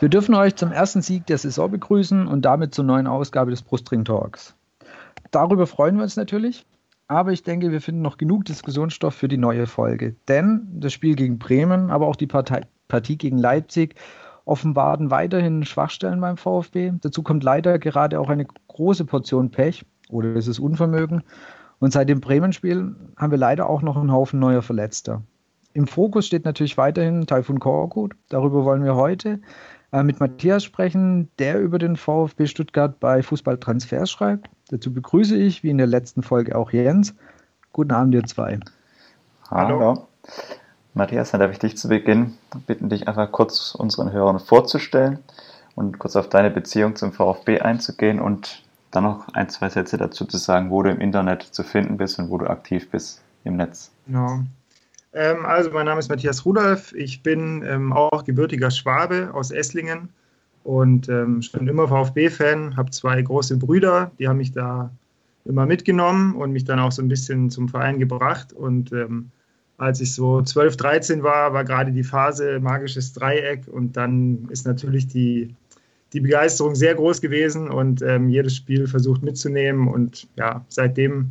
Wir dürfen euch zum ersten Sieg der Saison begrüßen und damit zur neuen Ausgabe des Brustring Talks. Darüber freuen wir uns natürlich, aber ich denke, wir finden noch genug Diskussionsstoff für die neue Folge. Denn das Spiel gegen Bremen, aber auch die Partei, Partie gegen Leipzig offenbaren weiterhin Schwachstellen beim VfB. Dazu kommt leider gerade auch eine große Portion Pech oder ist es Unvermögen. Und seit dem Bremen-Spiel haben wir leider auch noch einen Haufen neuer Verletzter. Im Fokus steht natürlich weiterhin Taifun Korkut. Darüber wollen wir heute äh, mit Matthias sprechen, der über den VfB Stuttgart bei Fußballtransfers schreibt. Dazu begrüße ich, wie in der letzten Folge, auch Jens. Guten Abend, ihr zwei. Hallo. Hallo. Matthias, dann darf ich dich zu Beginn bitten, dich einfach kurz unseren Hörern vorzustellen und kurz auf deine Beziehung zum VfB einzugehen und dann noch ein, zwei Sätze dazu zu sagen, wo du im Internet zu finden bist und wo du aktiv bist im Netz. Genau. Ähm, also, mein Name ist Matthias Rudolf. Ich bin ähm, auch gebürtiger Schwabe aus Esslingen und ähm, schon immer VfB-Fan. Habe zwei große Brüder, die haben mich da immer mitgenommen und mich dann auch so ein bisschen zum Verein gebracht. Und ähm, als ich so 12, 13 war, war gerade die Phase magisches Dreieck und dann ist natürlich die, die Begeisterung sehr groß gewesen und ähm, jedes Spiel versucht mitzunehmen. Und ja, seitdem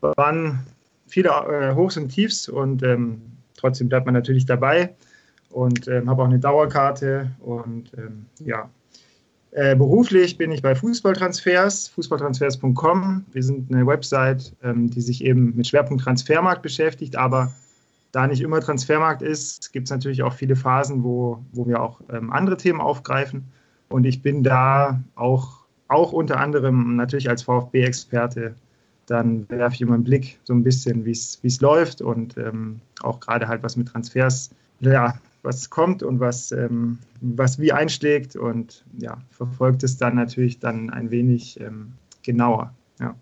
waren viele äh, Hochs und Tiefs und ähm, trotzdem bleibt man natürlich dabei und ähm, habe auch eine Dauerkarte und ähm, ja. Äh, beruflich bin ich bei Fußballtransfers, fußballtransfers.com. Wir sind eine Website, ähm, die sich eben mit Schwerpunkt Transfermarkt beschäftigt, aber da nicht immer Transfermarkt ist, gibt es natürlich auch viele Phasen, wo, wo wir auch ähm, andere Themen aufgreifen. Und ich bin da auch, auch unter anderem natürlich als VfB-Experte dann werfe ich immer einen Blick so ein bisschen, wie es läuft und ähm, auch gerade halt, was mit Transfers, ja, was kommt und was, ähm, was wie einschlägt und ja, verfolgt es dann natürlich dann ein wenig ähm, genauer. Ja.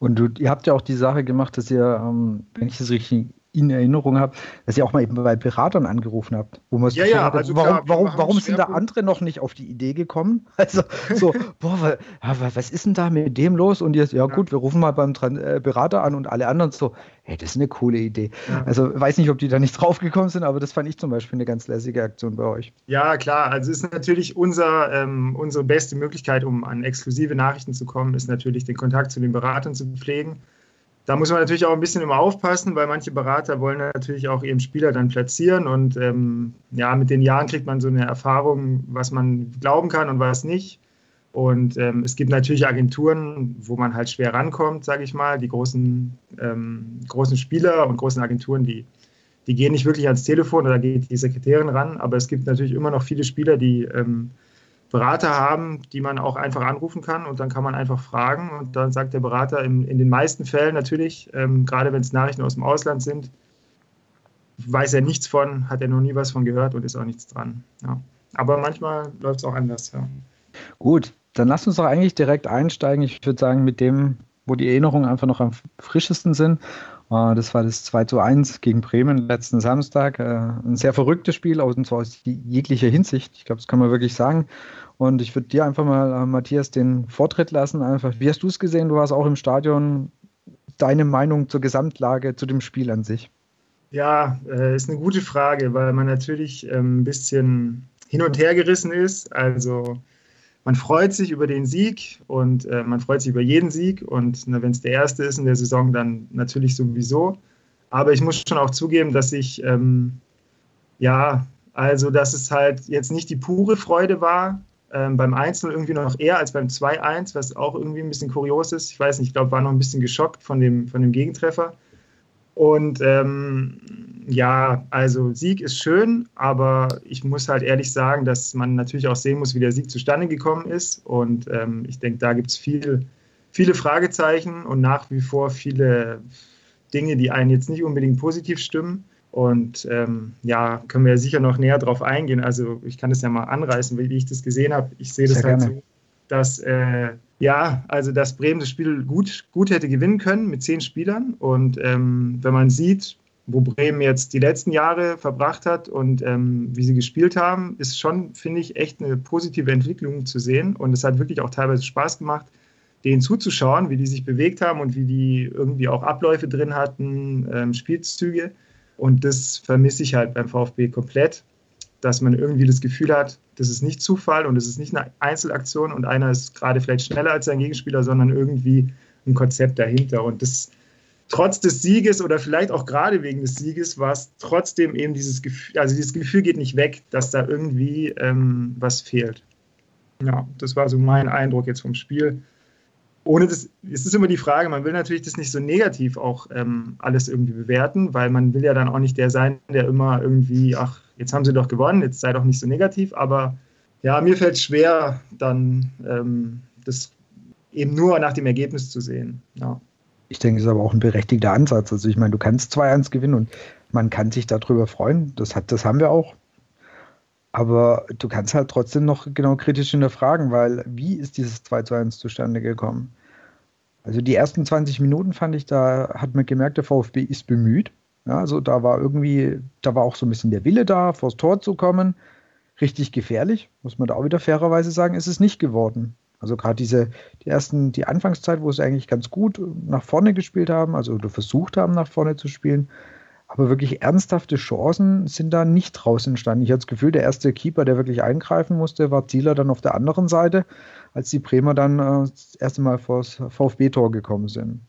Und du, ihr habt ja auch die Sache gemacht, dass ihr, ähm, wenn ich das richtig in Erinnerung habe, dass ihr auch mal eben bei Beratern angerufen habt. Wo man ja, ja, hat, also warum, klar, warum, warum sind da andere noch nicht auf die Idee gekommen? Also so, boah, was ist denn da mit dem los? Und jetzt, ja, ja. gut, wir rufen mal beim äh, Berater an und alle anderen so, hey, das ist eine coole Idee. Ja. Also weiß nicht, ob die da nicht draufgekommen sind, aber das fand ich zum Beispiel eine ganz lässige Aktion bei euch. Ja, klar, also ist natürlich unser, ähm, unsere beste Möglichkeit, um an exklusive Nachrichten zu kommen, ist natürlich den Kontakt zu den Beratern zu pflegen da muss man natürlich auch ein bisschen immer aufpassen, weil manche Berater wollen natürlich auch ihren Spieler dann platzieren und ähm, ja, mit den Jahren kriegt man so eine Erfahrung, was man glauben kann und was nicht. Und ähm, es gibt natürlich Agenturen, wo man halt schwer rankommt, sage ich mal. Die großen, ähm, großen Spieler und großen Agenturen, die, die gehen nicht wirklich ans Telefon oder geht die Sekretärin ran. Aber es gibt natürlich immer noch viele Spieler, die ähm, Berater haben, die man auch einfach anrufen kann und dann kann man einfach fragen und dann sagt der Berater in, in den meisten Fällen natürlich, ähm, gerade wenn es Nachrichten aus dem Ausland sind, weiß er nichts von, hat er noch nie was von gehört und ist auch nichts dran. Ja. Aber manchmal läuft es auch anders. Ja. Gut, dann lass uns doch eigentlich direkt einsteigen. Ich würde sagen, mit dem, wo die Erinnerungen einfach noch am frischesten sind. Äh, das war das 2 zu 1 gegen Bremen letzten Samstag. Äh, ein sehr verrücktes Spiel, und zwar aus jeglicher Hinsicht. Ich glaube, das kann man wirklich sagen. Und ich würde dir einfach mal, äh, Matthias, den Vortritt lassen. Einfach, wie hast du es gesehen? Du warst auch im Stadion. Deine Meinung zur Gesamtlage, zu dem Spiel an sich? Ja, ist eine gute Frage, weil man natürlich ähm, ein bisschen hin und her gerissen ist. Also man freut sich über den Sieg und äh, man freut sich über jeden Sieg. Und wenn es der erste ist in der Saison, dann natürlich sowieso. Aber ich muss schon auch zugeben, dass ich, ähm, ja, also dass es halt jetzt nicht die pure Freude war. Ähm, beim 1 irgendwie noch eher als beim 2-1, was auch irgendwie ein bisschen kurios ist. Ich weiß nicht, ich glaube, war noch ein bisschen geschockt von dem, von dem Gegentreffer. Und ähm, ja, also Sieg ist schön, aber ich muss halt ehrlich sagen, dass man natürlich auch sehen muss, wie der Sieg zustande gekommen ist. Und ähm, ich denke, da gibt es viel, viele Fragezeichen und nach wie vor viele Dinge, die einen jetzt nicht unbedingt positiv stimmen. Und ähm, ja, können wir sicher noch näher drauf eingehen. Also ich kann das ja mal anreißen, wie ich das gesehen habe. Ich sehe das Sehr halt so, dass äh, ja, also dass Bremen das Spiel gut, gut hätte gewinnen können mit zehn Spielern. Und ähm, wenn man sieht, wo Bremen jetzt die letzten Jahre verbracht hat und ähm, wie sie gespielt haben, ist schon, finde ich, echt eine positive Entwicklung zu sehen. Und es hat wirklich auch teilweise Spaß gemacht, denen zuzuschauen, wie die sich bewegt haben und wie die irgendwie auch Abläufe drin hatten, ähm, Spielzüge. Und das vermisse ich halt beim VfB komplett, dass man irgendwie das Gefühl hat, das ist nicht Zufall und es ist nicht eine Einzelaktion und einer ist gerade vielleicht schneller als sein Gegenspieler, sondern irgendwie ein Konzept dahinter. Und das trotz des Sieges oder vielleicht auch gerade wegen des Sieges war es trotzdem eben dieses Gefühl, also dieses Gefühl geht nicht weg, dass da irgendwie ähm, was fehlt. Ja, das war so mein Eindruck jetzt vom Spiel. Ohne das, es ist immer die Frage, man will natürlich das nicht so negativ auch ähm, alles irgendwie bewerten, weil man will ja dann auch nicht der sein, der immer irgendwie, ach, jetzt haben sie doch gewonnen, jetzt sei doch nicht so negativ, aber ja, mir fällt es schwer, dann ähm, das eben nur nach dem Ergebnis zu sehen. Ja. Ich denke, es ist aber auch ein berechtigter Ansatz. Also ich meine, du kannst 2-1 gewinnen und man kann sich darüber freuen. Das, hat, das haben wir auch. Aber du kannst halt trotzdem noch genau kritisch hinterfragen, weil wie ist dieses 2-1 zustande gekommen? Also die ersten 20 Minuten fand ich, da hat man gemerkt, der VfB ist bemüht. Ja, also da war irgendwie, da war auch so ein bisschen der Wille da, vors Tor zu kommen. Richtig gefährlich, muss man da auch wieder fairerweise sagen, ist es nicht geworden. Also gerade diese, die ersten, die Anfangszeit, wo sie eigentlich ganz gut nach vorne gespielt haben, also oder versucht haben, nach vorne zu spielen, aber wirklich ernsthafte Chancen sind da nicht draus entstanden. Ich hatte das Gefühl, der erste Keeper, der wirklich eingreifen musste, war Zieler dann auf der anderen Seite, als die Bremer dann äh, das erste Mal vor das VfB-Tor gekommen sind.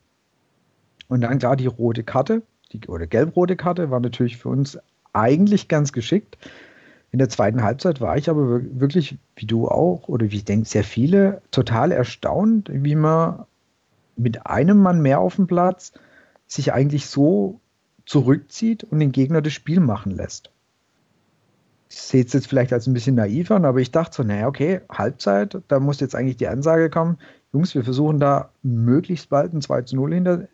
Und dann klar die rote Karte, die, oder gelb-rote Karte, war natürlich für uns eigentlich ganz geschickt. In der zweiten Halbzeit war ich aber wirklich, wie du auch, oder wie ich denke, sehr viele, total erstaunt, wie man mit einem Mann mehr auf dem Platz sich eigentlich so zurückzieht und den Gegner das Spiel machen lässt. Ich sehe es jetzt vielleicht als ein bisschen naiv an, aber ich dachte so, naja, okay, Halbzeit, da muss jetzt eigentlich die Ansage kommen, Jungs, wir versuchen da möglichst bald ein 2 zu 0 hinter,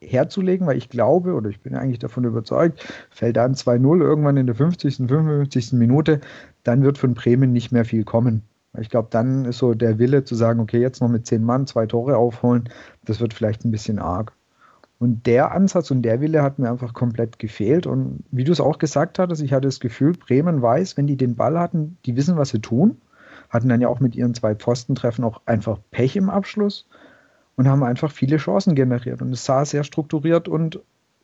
herzulegen, weil ich glaube oder ich bin eigentlich davon überzeugt, fällt dann 2-0 irgendwann in der 50., 55. Minute, dann wird von Bremen nicht mehr viel kommen. Ich glaube, dann ist so der Wille zu sagen, okay, jetzt noch mit zehn Mann zwei Tore aufholen, das wird vielleicht ein bisschen arg. Und der Ansatz und der Wille hat mir einfach komplett gefehlt. Und wie du es auch gesagt hattest, ich hatte das Gefühl, Bremen weiß, wenn die den Ball hatten, die wissen, was sie tun. Hatten dann ja auch mit ihren zwei Pfostentreffen auch einfach Pech im Abschluss und haben einfach viele Chancen generiert. Und es sah sehr strukturiert und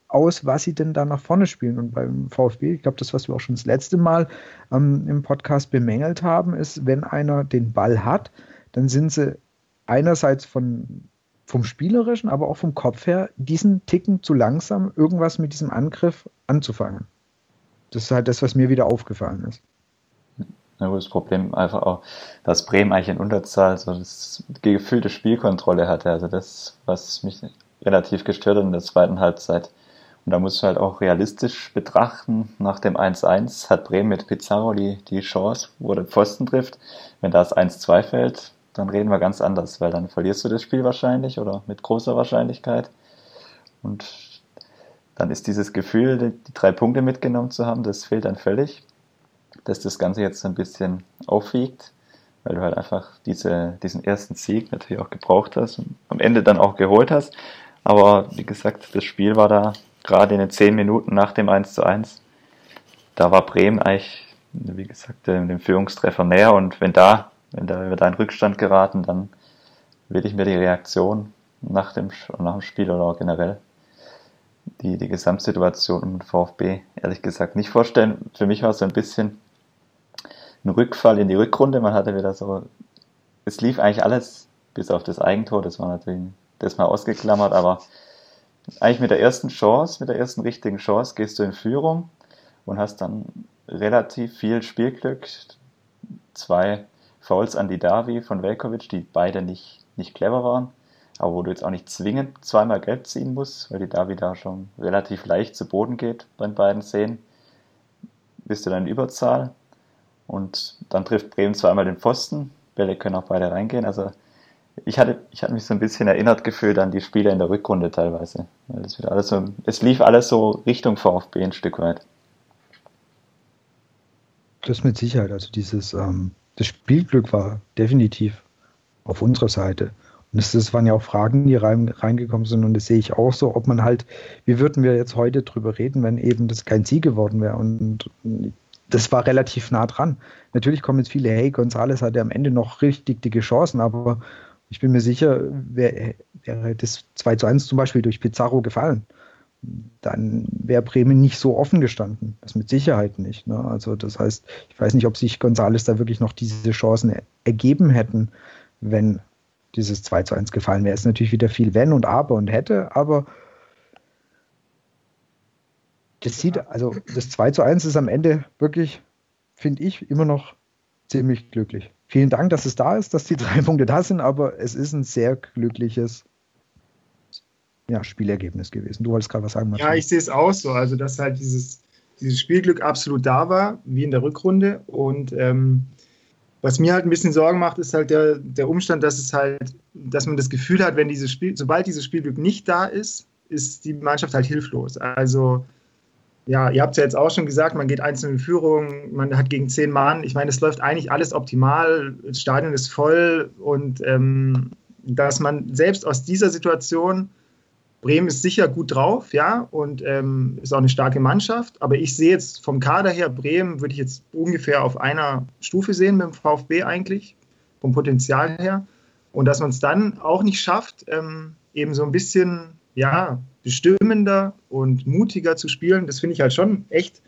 aus, was sie denn da nach vorne spielen. Und beim VfB, ich glaube, das, was wir auch schon das letzte Mal ähm, im Podcast bemängelt haben, ist, wenn einer den Ball hat, dann sind sie einerseits von, vom Spielerischen, aber auch vom Kopf her diesen Ticken zu langsam, irgendwas mit diesem Angriff anzufangen. Das ist halt das, was mir wieder aufgefallen ist. Ja, das Problem einfach auch, dass Bremen eigentlich in Unterzahl so das gefühlte Spielkontrolle hatte. Also das, was mich relativ gestört hat in der zweiten Halbzeit. Und da musst du halt auch realistisch betrachten. Nach dem 1-1 hat Bremen mit Pizarro die, die Chance, wo der Pfosten trifft. Wenn das 1-2 fällt, dann reden wir ganz anders, weil dann verlierst du das Spiel wahrscheinlich oder mit großer Wahrscheinlichkeit. Und dann ist dieses Gefühl, die drei Punkte mitgenommen zu haben, das fehlt dann völlig dass das Ganze jetzt ein bisschen aufwiegt, weil du halt einfach diese, diesen ersten Sieg natürlich auch gebraucht hast und am Ende dann auch geholt hast. Aber wie gesagt, das Spiel war da gerade in den zehn Minuten nach dem 1 zu 1. Da war Bremen eigentlich, wie gesagt, dem Führungstreffer näher und wenn da, wenn da wir da Rückstand geraten, dann will ich mir die Reaktion nach dem, nach dem Spiel oder auch generell die, die Gesamtsituation im VfB ehrlich gesagt nicht vorstellen. Für mich war es so ein bisschen ein Rückfall in die Rückrunde. Man hatte wieder so, es lief eigentlich alles bis auf das Eigentor. Das war natürlich das mal ausgeklammert, aber eigentlich mit der ersten Chance, mit der ersten richtigen Chance gehst du in Führung und hast dann relativ viel Spielglück. Zwei Fouls an die Davi von Velkovic, die beide nicht, nicht clever waren, aber wo du jetzt auch nicht zwingend zweimal gelb ziehen musst, weil die Davi da schon relativ leicht zu Boden geht bei den beiden Szenen. Bist du dann in Überzahl und dann trifft Bremen zweimal den Pfosten. Bälle können auch beide reingehen. Also ich hatte, ich hatte mich so ein bisschen erinnert gefühlt an die Spiele in der Rückrunde teilweise. Das wieder alles so, es lief alles so Richtung VfB ein Stück weit. Das mit Sicherheit. Also dieses, ähm, das Spielglück war definitiv auf unserer Seite. Und das, das, waren ja auch Fragen, die rein, reingekommen sind und das sehe ich auch so, ob man halt, wie würden wir jetzt heute drüber reden, wenn eben das kein Sieg geworden wäre und das war relativ nah dran. Natürlich kommen jetzt viele, hey, Gonzales hatte am Ende noch richtig dicke Chancen, aber ich bin mir sicher, wäre wär das 2 zu 1 zum Beispiel durch Pizarro gefallen, dann wäre Bremen nicht so offen gestanden. Das mit Sicherheit nicht. Ne? Also das heißt, ich weiß nicht, ob sich Gonzales da wirklich noch diese Chancen ergeben hätten, wenn dieses 2 zu 1 gefallen wäre. Es ist natürlich wieder viel wenn und aber und hätte, aber das sieht, also das 2 zu 1 ist am Ende wirklich, finde ich, immer noch ziemlich glücklich. Vielen Dank, dass es da ist, dass die drei Punkte da sind, aber es ist ein sehr glückliches ja, Spielergebnis gewesen. Du wolltest gerade was sagen, Martin. Ja, ich sehe es auch so. Also, dass halt dieses, dieses Spielglück absolut da war, wie in der Rückrunde. Und ähm, was mir halt ein bisschen Sorgen macht, ist halt der, der Umstand, dass es halt, dass man das Gefühl hat, wenn dieses Spiel, sobald dieses Spielglück nicht da ist, ist die Mannschaft halt hilflos. Also ja, ihr habt es ja jetzt auch schon gesagt, man geht einzeln in Führung, man hat gegen zehn Mann. Ich meine, es läuft eigentlich alles optimal, das Stadion ist voll und ähm, dass man selbst aus dieser Situation, Bremen ist sicher gut drauf, ja, und ähm, ist auch eine starke Mannschaft, aber ich sehe jetzt vom Kader her, Bremen würde ich jetzt ungefähr auf einer Stufe sehen mit dem VfB eigentlich, vom Potenzial her. Und dass man es dann auch nicht schafft, ähm, eben so ein bisschen, ja, bestimmender und mutiger zu spielen, das finde ich halt schon echt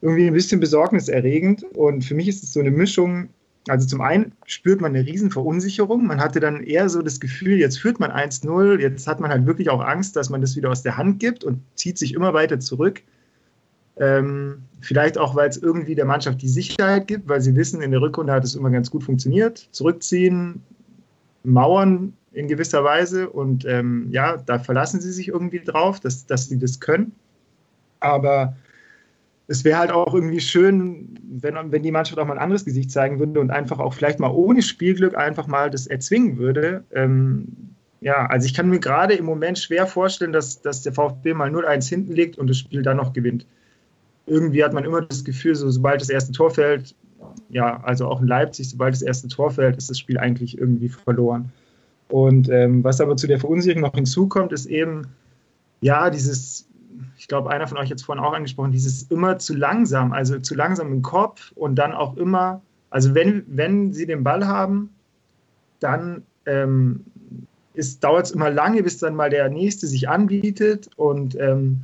irgendwie ein bisschen besorgniserregend. Und für mich ist es so eine Mischung. Also zum einen spürt man eine Riesenverunsicherung. Man hatte dann eher so das Gefühl, jetzt führt man 1-0, jetzt hat man halt wirklich auch Angst, dass man das wieder aus der Hand gibt und zieht sich immer weiter zurück. Ähm, vielleicht auch, weil es irgendwie der Mannschaft die Sicherheit gibt, weil sie wissen, in der Rückrunde hat es immer ganz gut funktioniert. Zurückziehen, Mauern in gewisser Weise. Und ähm, ja, da verlassen sie sich irgendwie drauf, dass, dass sie das können. Aber es wäre halt auch irgendwie schön, wenn, wenn die Mannschaft auch mal ein anderes Gesicht zeigen würde und einfach auch vielleicht mal ohne Spielglück einfach mal das erzwingen würde. Ähm, ja, also ich kann mir gerade im Moment schwer vorstellen, dass, dass der VfB mal 0-1 hinten liegt und das Spiel dann noch gewinnt. Irgendwie hat man immer das Gefühl, so, sobald das erste Tor fällt, ja, also auch in Leipzig, sobald das erste Tor fällt, ist das Spiel eigentlich irgendwie verloren. Und ähm, was aber zu der Verunsicherung noch hinzukommt, ist eben, ja, dieses, ich glaube, einer von euch es vorhin auch angesprochen, dieses immer zu langsam, also zu langsam im Kopf und dann auch immer, also wenn, wenn sie den Ball haben, dann ähm, dauert es immer lange, bis dann mal der Nächste sich anbietet und ähm,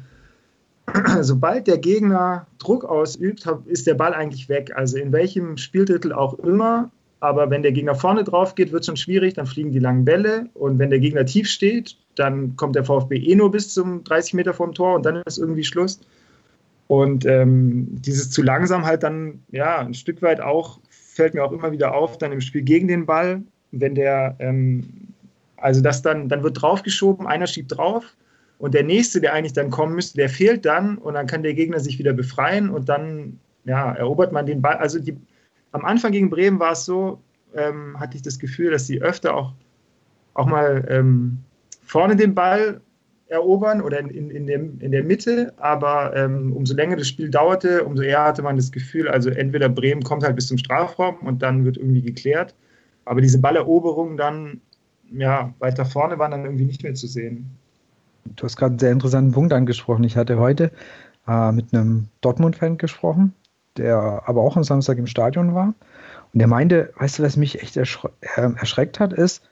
sobald der Gegner Druck ausübt, ist der Ball eigentlich weg. Also in welchem Spieltitel auch immer aber wenn der Gegner vorne drauf geht, wird es schon schwierig, dann fliegen die langen Bälle. Und wenn der Gegner tief steht, dann kommt der VfB eh nur bis zum 30 Meter vorm Tor und dann ist irgendwie Schluss. Und ähm, dieses zu langsam halt dann, ja, ein Stück weit auch, fällt mir auch immer wieder auf, dann im Spiel gegen den Ball, wenn der, ähm, also das dann, dann wird draufgeschoben, einer schiebt drauf und der nächste, der eigentlich dann kommen müsste, der fehlt dann und dann kann der Gegner sich wieder befreien und dann, ja, erobert man den Ball. Also die, am Anfang gegen Bremen war es so, ähm, hatte ich das Gefühl, dass sie öfter auch, auch mal ähm, vorne den Ball erobern oder in, in, in, dem, in der Mitte, aber ähm, umso länger das Spiel dauerte, umso eher hatte man das Gefühl, also entweder Bremen kommt halt bis zum Strafraum und dann wird irgendwie geklärt, aber diese Balleroberungen dann ja, weiter vorne waren dann irgendwie nicht mehr zu sehen. Du hast gerade einen sehr interessanten Punkt angesprochen. Ich hatte heute äh, mit einem Dortmund-Fan gesprochen, der aber auch am Samstag im Stadion war. Und der meinte, weißt du, was mich echt erschre äh, erschreckt hat, ist,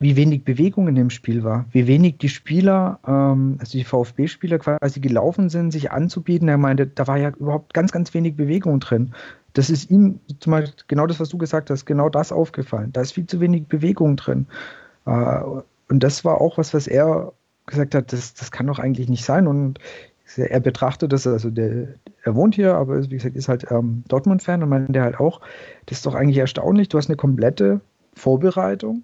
wie wenig Bewegung in dem Spiel war, wie wenig die Spieler, ähm, also die VfB-Spieler quasi gelaufen sind, sich anzubieten. Er meinte, da war ja überhaupt ganz, ganz wenig Bewegung drin. Das ist ihm, zum Beispiel genau das, was du gesagt hast, genau das aufgefallen. Da ist viel zu wenig Bewegung drin. Äh, und das war auch was, was er gesagt hat, das, das kann doch eigentlich nicht sein. Und er betrachtet das, also der, er wohnt hier, aber wie gesagt, ist halt ähm, Dortmund-Fan und meinte halt auch, das ist doch eigentlich erstaunlich, du hast eine komplette Vorbereitung,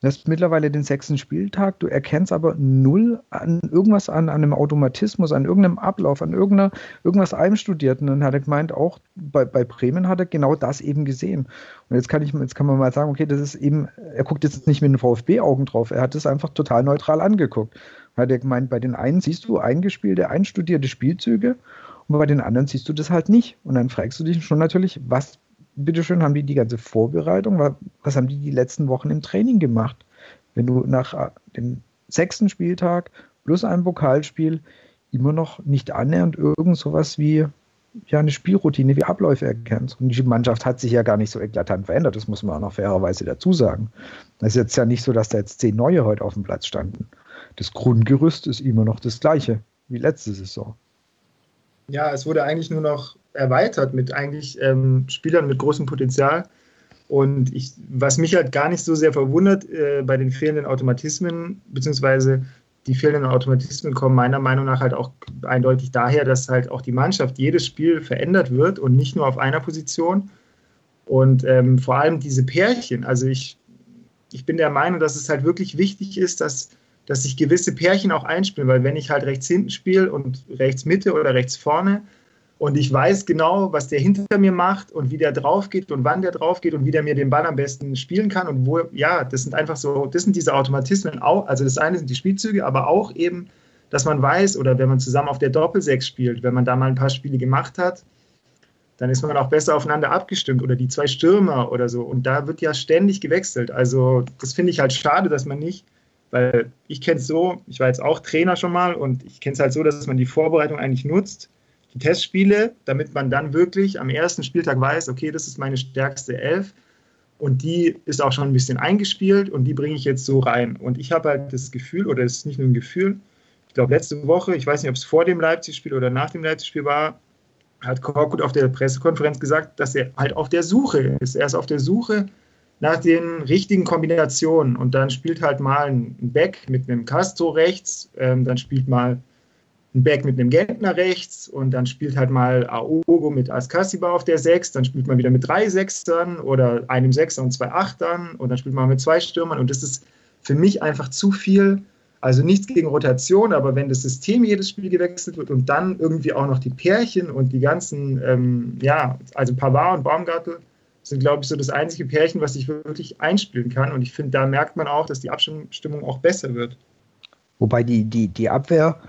du hast mittlerweile den sechsten Spieltag, du erkennst aber null an irgendwas an, an einem Automatismus, an irgendeinem Ablauf, an irgendeiner, irgendwas einstudiert. Und dann hat er gemeint, auch bei, bei Bremen hat er genau das eben gesehen. Und jetzt kann ich, jetzt kann man mal sagen, okay, das ist eben, er guckt jetzt nicht mit den VfB-Augen drauf, er hat es einfach total neutral angeguckt hat er gemeint, bei den einen siehst du eingespielte, einstudierte Spielzüge und bei den anderen siehst du das halt nicht. Und dann fragst du dich schon natürlich, was, bitteschön, haben die die ganze Vorbereitung, was haben die die letzten Wochen im Training gemacht? wenn du nach äh, dem sechsten Spieltag plus ein Pokalspiel immer noch nicht annähernd irgend sowas wie ja eine Spielroutine wie Abläufe erkennst. Und die Mannschaft hat sich ja gar nicht so eklatant verändert, das muss man auch noch fairerweise dazu sagen. Es ist jetzt ja nicht so, dass da jetzt zehn neue heute auf dem Platz standen. Das Grundgerüst ist immer noch das gleiche wie letzte Saison. Ja, es wurde eigentlich nur noch erweitert mit eigentlich ähm, Spielern mit großem Potenzial. Und ich, was mich halt gar nicht so sehr verwundert äh, bei den fehlenden Automatismen, beziehungsweise die fehlenden Automatismen kommen meiner Meinung nach halt auch eindeutig daher, dass halt auch die Mannschaft jedes Spiel verändert wird und nicht nur auf einer Position. Und ähm, vor allem diese Pärchen, also ich, ich bin der Meinung, dass es halt wirklich wichtig ist, dass, dass sich gewisse Pärchen auch einspielen, weil wenn ich halt rechts hinten spiele und rechts Mitte oder rechts vorne, und ich weiß genau, was der hinter mir macht und wie der drauf geht und wann der drauf geht und wie der mir den Ball am besten spielen kann und wo, ja, das sind einfach so, das sind diese Automatismen auch, also das eine sind die Spielzüge, aber auch eben, dass man weiß oder wenn man zusammen auf der Doppelsechs spielt, wenn man da mal ein paar Spiele gemacht hat, dann ist man auch besser aufeinander abgestimmt oder die zwei Stürmer oder so und da wird ja ständig gewechselt, also das finde ich halt schade, dass man nicht weil ich kenne es so, ich war jetzt auch Trainer schon mal und ich kenne es halt so, dass man die Vorbereitung eigentlich nutzt, die Testspiele, damit man dann wirklich am ersten Spieltag weiß, okay, das ist meine stärkste Elf und die ist auch schon ein bisschen eingespielt und die bringe ich jetzt so rein. Und ich habe halt das Gefühl, oder es ist nicht nur ein Gefühl, ich glaube letzte Woche, ich weiß nicht, ob es vor dem Leipzig-Spiel oder nach dem Leipzig-Spiel war, hat Korkut auf der Pressekonferenz gesagt, dass er halt auf der Suche ist. Er ist auf der Suche nach den richtigen Kombinationen und dann spielt halt mal ein Back mit einem Castro rechts, ähm, dann spielt mal ein Back mit einem Gentner rechts und dann spielt halt mal Aogo mit Askasiba auf der Sechs, dann spielt man wieder mit drei Sechstern oder einem Sechser und zwei Achtern und dann spielt man mit zwei Stürmern und das ist für mich einfach zu viel. Also nichts gegen Rotation, aber wenn das System jedes Spiel gewechselt wird und dann irgendwie auch noch die Pärchen und die ganzen, ähm, ja, also Pavard und Baumgartel sind, glaube ich, so das einzige Pärchen, was ich wirklich einspielen kann. Und ich finde, da merkt man auch, dass die Abstimmung auch besser wird. Wobei die, die, die Abwehr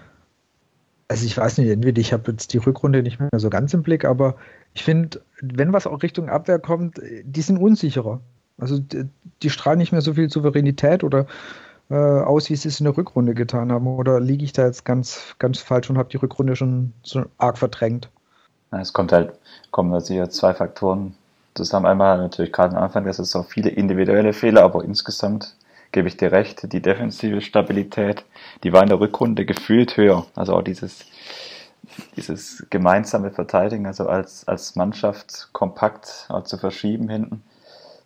also ich weiß nicht, entweder ich habe jetzt die Rückrunde nicht mehr so ganz im Blick, aber ich finde, wenn was auch Richtung Abwehr kommt, die sind unsicherer. Also die, die strahlen nicht mehr so viel Souveränität oder äh, aus, wie sie es in der Rückrunde getan haben. Oder liege ich da jetzt ganz, ganz falsch und habe die Rückrunde schon so arg verdrängt? Es kommt halt, kommen sicher zwei Faktoren zusammen. Einmal natürlich gerade am Anfang, dass es auch viele individuelle Fehler, aber insgesamt gebe ich dir recht, die defensive Stabilität, die war in der Rückrunde gefühlt höher. Also auch dieses, dieses gemeinsame Verteidigen, also als, als Mannschaft kompakt zu verschieben hinten,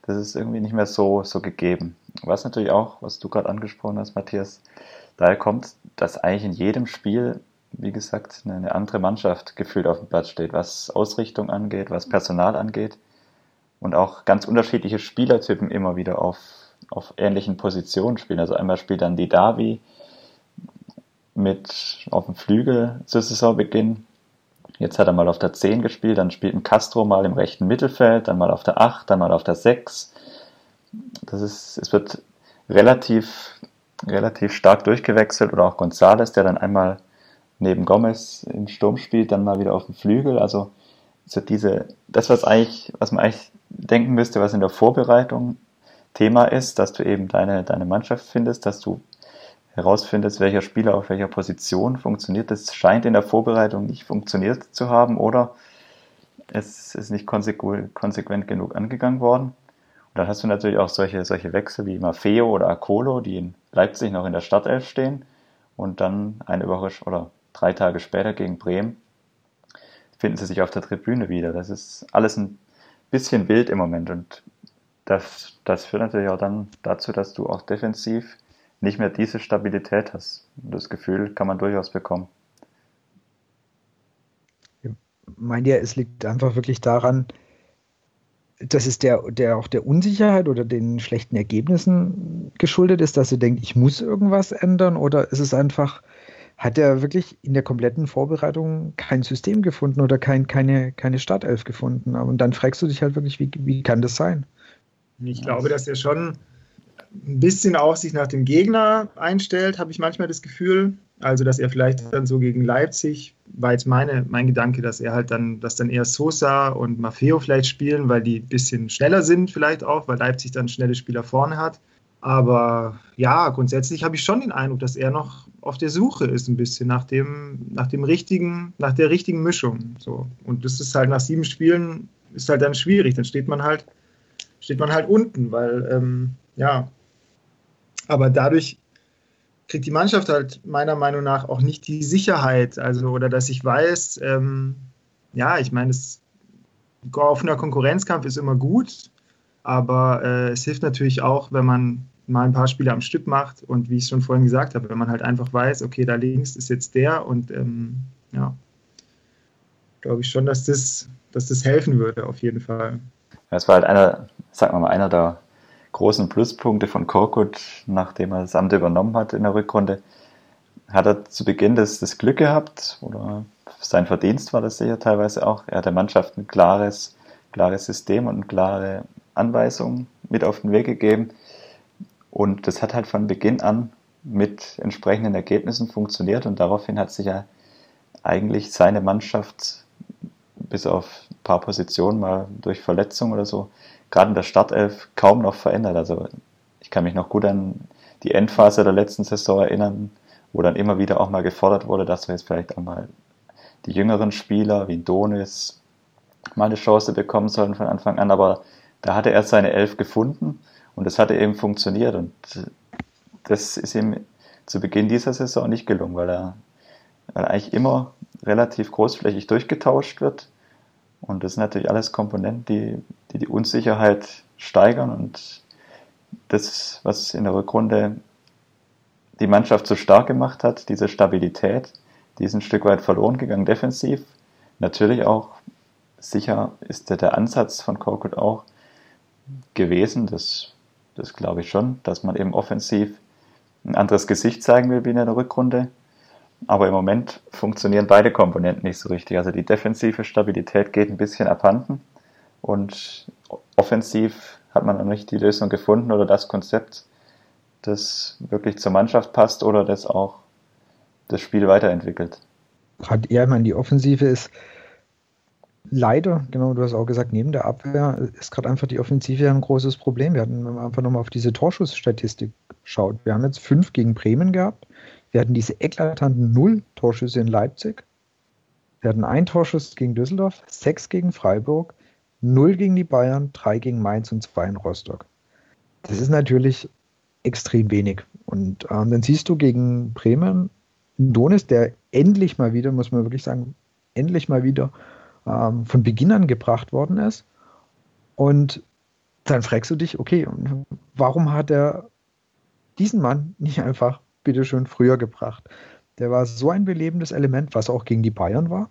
das ist irgendwie nicht mehr so, so gegeben. Was natürlich auch, was du gerade angesprochen hast, Matthias, daher kommt, dass eigentlich in jedem Spiel, wie gesagt, eine andere Mannschaft gefühlt auf dem Platz steht, was Ausrichtung angeht, was Personal angeht und auch ganz unterschiedliche Spielertypen immer wieder auf, auf ähnlichen Positionen spielen. Also einmal spielt dann die Davi mit auf dem Flügel zu Saisonbeginn. Jetzt hat er mal auf der 10 gespielt, dann spielt ein Castro mal im rechten Mittelfeld, dann mal auf der 8, dann mal auf der 6. Das ist, es wird relativ, relativ stark durchgewechselt oder auch Gonzales, der dann einmal neben Gomez im Sturm spielt, dann mal wieder auf dem Flügel. Also so diese, das was eigentlich, was man eigentlich denken müsste, was in der Vorbereitung Thema ist, dass du eben deine, deine Mannschaft findest, dass du herausfindest, welcher Spieler auf welcher Position funktioniert. Das scheint in der Vorbereitung nicht funktioniert zu haben oder es ist nicht konsequent genug angegangen worden. Und dann hast du natürlich auch solche, solche Wechsel wie Maffeo oder Akolo, die in Leipzig noch in der Startelf stehen und dann eine Woche oder drei Tage später gegen Bremen finden sie sich auf der Tribüne wieder. Das ist alles ein bisschen wild im Moment und das, das führt natürlich auch dann dazu, dass du auch defensiv nicht mehr diese Stabilität hast. Das Gefühl kann man durchaus bekommen. Ich meine ja, es liegt einfach wirklich daran, dass es der, der auch der Unsicherheit oder den schlechten Ergebnissen geschuldet ist, dass er denkt, ich muss irgendwas ändern oder ist es einfach, hat er wirklich in der kompletten Vorbereitung kein System gefunden oder kein, keine, keine Startelf gefunden. Und dann fragst du dich halt wirklich, wie, wie kann das sein? Ich glaube, dass er schon ein bisschen auch sich nach dem Gegner einstellt, habe ich manchmal das Gefühl. Also, dass er vielleicht dann so gegen Leipzig, war jetzt meine, mein Gedanke, dass er halt dann, dass dann eher Sosa und Maffeo vielleicht spielen, weil die ein bisschen schneller sind, vielleicht auch, weil Leipzig dann schnelle Spieler vorne hat. Aber ja, grundsätzlich habe ich schon den Eindruck, dass er noch auf der Suche ist, ein bisschen nach dem, nach dem richtigen, nach der richtigen Mischung. So. Und das ist halt nach sieben Spielen ist halt dann schwierig. Dann steht man halt, steht man halt unten, weil ähm, ja. Aber dadurch kriegt die Mannschaft halt meiner Meinung nach auch nicht die Sicherheit, also oder dass ich weiß, ähm, ja, ich meine, offener Konkurrenzkampf ist immer gut, aber äh, es hilft natürlich auch, wenn man mal ein paar Spiele am Stück macht und wie ich schon vorhin gesagt habe, wenn man halt einfach weiß, okay, da links ist jetzt der und ähm, ja, glaube ich schon, dass das, dass das helfen würde auf jeden Fall. Das war halt einer, sagen wir mal, einer der großen Pluspunkte von Korkut, nachdem er das Amt übernommen hat in der Rückrunde. Hat er zu Beginn das, das Glück gehabt oder sein Verdienst war das sicher teilweise auch. Er hat der Mannschaft ein klares, klares System und eine klare Anweisung mit auf den Weg gegeben. Und das hat halt von Beginn an mit entsprechenden Ergebnissen funktioniert und daraufhin hat sich ja eigentlich seine Mannschaft bis auf ein paar Positionen mal durch Verletzung oder so, gerade in der Startelf kaum noch verändert. Also ich kann mich noch gut an die Endphase der letzten Saison erinnern, wo dann immer wieder auch mal gefordert wurde, dass wir jetzt vielleicht auch mal die jüngeren Spieler wie Donis mal eine Chance bekommen sollen von Anfang an, aber da hatte er seine Elf gefunden und das hatte eben funktioniert. Und das ist ihm zu Beginn dieser Saison nicht gelungen, weil er, weil er eigentlich immer relativ großflächig durchgetauscht wird. Und das sind natürlich alles Komponenten, die die, die Unsicherheit steigern. Und das, was in der Rückrunde die Mannschaft so stark gemacht hat, diese Stabilität, die ist ein Stück weit verloren gegangen defensiv. Natürlich auch, sicher ist der, der Ansatz von Korkut auch gewesen, das, das glaube ich schon, dass man eben offensiv ein anderes Gesicht zeigen will wie in der Rückrunde. Aber im Moment funktionieren beide Komponenten nicht so richtig. Also die defensive Stabilität geht ein bisschen abhanden und offensiv hat man noch nicht die Lösung gefunden oder das Konzept, das wirklich zur Mannschaft passt oder das auch das Spiel weiterentwickelt. Gerade ja, ich meine, die Offensive ist leider, genau, du hast auch gesagt, neben der Abwehr ist gerade einfach die Offensive ein großes Problem. Wir hatten, wenn man einfach nochmal auf diese Torschussstatistik schaut, wir haben jetzt fünf gegen Bremen gehabt, wir hatten diese eklatanten Null Torschüsse in Leipzig, wir hatten ein Torschuss gegen Düsseldorf, sechs gegen Freiburg, null gegen die Bayern, drei gegen Mainz und zwei in Rostock. Das ist natürlich extrem wenig. Und ähm, dann siehst du gegen Bremen Donis, der endlich mal wieder, muss man wirklich sagen, endlich mal wieder ähm, von Beginn an gebracht worden ist. Und dann fragst du dich, okay, warum hat er diesen Mann nicht einfach bitte schön früher gebracht? Der war so ein belebendes Element, was auch gegen die Bayern war.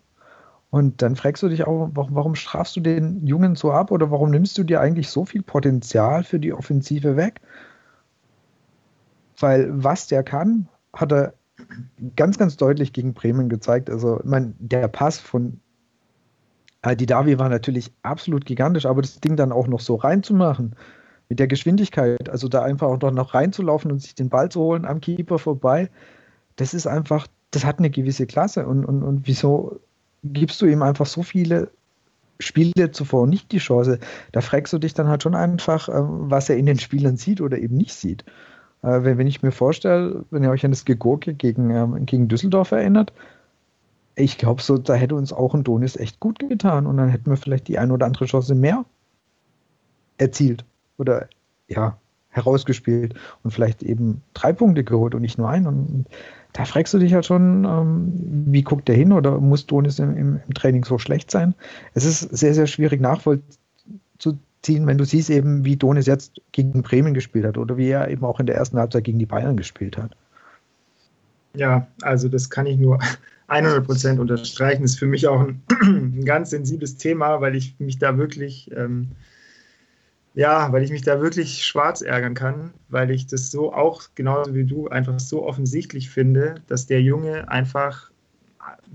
Und dann fragst du dich auch, warum, warum strafst du den Jungen so ab oder warum nimmst du dir eigentlich so viel Potenzial für die Offensive weg? Weil was der kann, hat er ganz, ganz deutlich gegen Bremen gezeigt. Also, ich meine, der Pass von die Davi war natürlich absolut gigantisch, aber das Ding dann auch noch so reinzumachen, mit der Geschwindigkeit, also da einfach auch noch reinzulaufen und sich den Ball zu holen am Keeper vorbei, das ist einfach, das hat eine gewisse Klasse. Und, und, und wieso gibst du ihm einfach so viele Spiele zuvor nicht die Chance? Da fragst du dich dann halt schon einfach, was er in den Spielern sieht oder eben nicht sieht. Äh, wenn, wenn ich mir vorstelle, wenn ihr euch an das Gegurke gegen, ähm, gegen Düsseldorf erinnert, ich glaube, so, da hätte uns auch ein Donis echt gut getan und dann hätten wir vielleicht die ein oder andere Chance mehr erzielt oder ja, herausgespielt und vielleicht eben drei Punkte geholt und nicht nur einen. Und da fragst du dich halt schon, ähm, wie guckt der hin oder muss Donis im, im, im, Training so schlecht sein? Es ist sehr, sehr schwierig nachvollziehen, wenn du siehst eben, wie Donis jetzt gegen Bremen gespielt hat oder wie er eben auch in der ersten Halbzeit gegen die Bayern gespielt hat. Ja, also das kann ich nur 100 Prozent unterstreichen. Das ist für mich auch ein, ein, ganz sensibles Thema, weil ich mich da wirklich, ähm, ja, weil ich mich da wirklich schwarz ärgern kann, weil ich das so auch, genauso wie du, einfach so offensichtlich finde, dass der Junge einfach,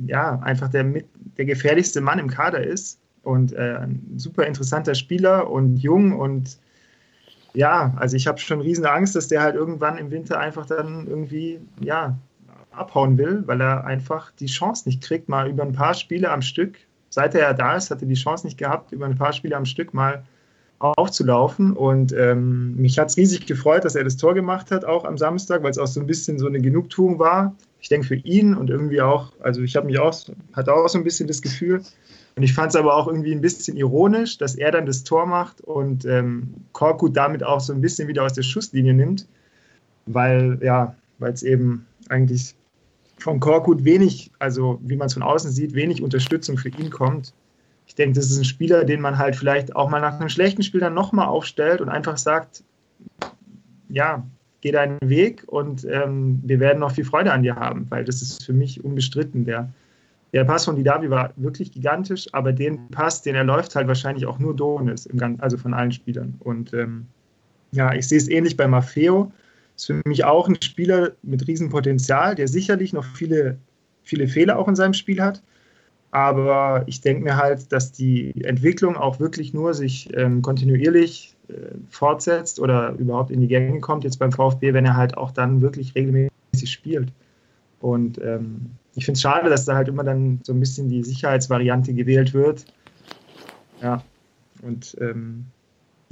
ja, einfach der, mit, der gefährlichste Mann im Kader ist und äh, ein super interessanter Spieler und jung und ja, also ich habe schon riesen Angst, dass der halt irgendwann im Winter einfach dann irgendwie, ja, abhauen will, weil er einfach die Chance nicht kriegt, mal über ein paar Spiele am Stück, seit er ja da ist, hat er die Chance nicht gehabt, über ein paar Spiele am Stück mal aufzulaufen. Und ähm, mich hat es riesig gefreut, dass er das Tor gemacht hat, auch am Samstag, weil es auch so ein bisschen so eine Genugtuung war. Ich denke für ihn und irgendwie auch, also ich habe mich auch, hatte auch so ein bisschen das Gefühl. Und ich fand es aber auch irgendwie ein bisschen ironisch, dass er dann das Tor macht und ähm, Korkut damit auch so ein bisschen wieder aus der Schusslinie nimmt, weil ja, weil es eben eigentlich von Korkut wenig, also wie man es von außen sieht, wenig Unterstützung für ihn kommt ich denke, das ist ein Spieler, den man halt vielleicht auch mal nach einem schlechten Spiel dann nochmal aufstellt und einfach sagt, ja, geh deinen Weg und ähm, wir werden noch viel Freude an dir haben, weil das ist für mich unbestritten. Der, der Pass von Didavi war wirklich gigantisch, aber den Pass, den er läuft, halt wahrscheinlich auch nur Donis, also von allen Spielern. Und ähm, ja, ich sehe es ähnlich bei Maffeo. Ist für mich auch ein Spieler mit Riesenpotenzial, der sicherlich noch viele, viele Fehler auch in seinem Spiel hat. Aber ich denke mir halt, dass die Entwicklung auch wirklich nur sich ähm, kontinuierlich äh, fortsetzt oder überhaupt in die Gänge kommt, jetzt beim VfB, wenn er halt auch dann wirklich regelmäßig spielt. Und ähm, ich finde es schade, dass da halt immer dann so ein bisschen die Sicherheitsvariante gewählt wird. Ja, und ähm,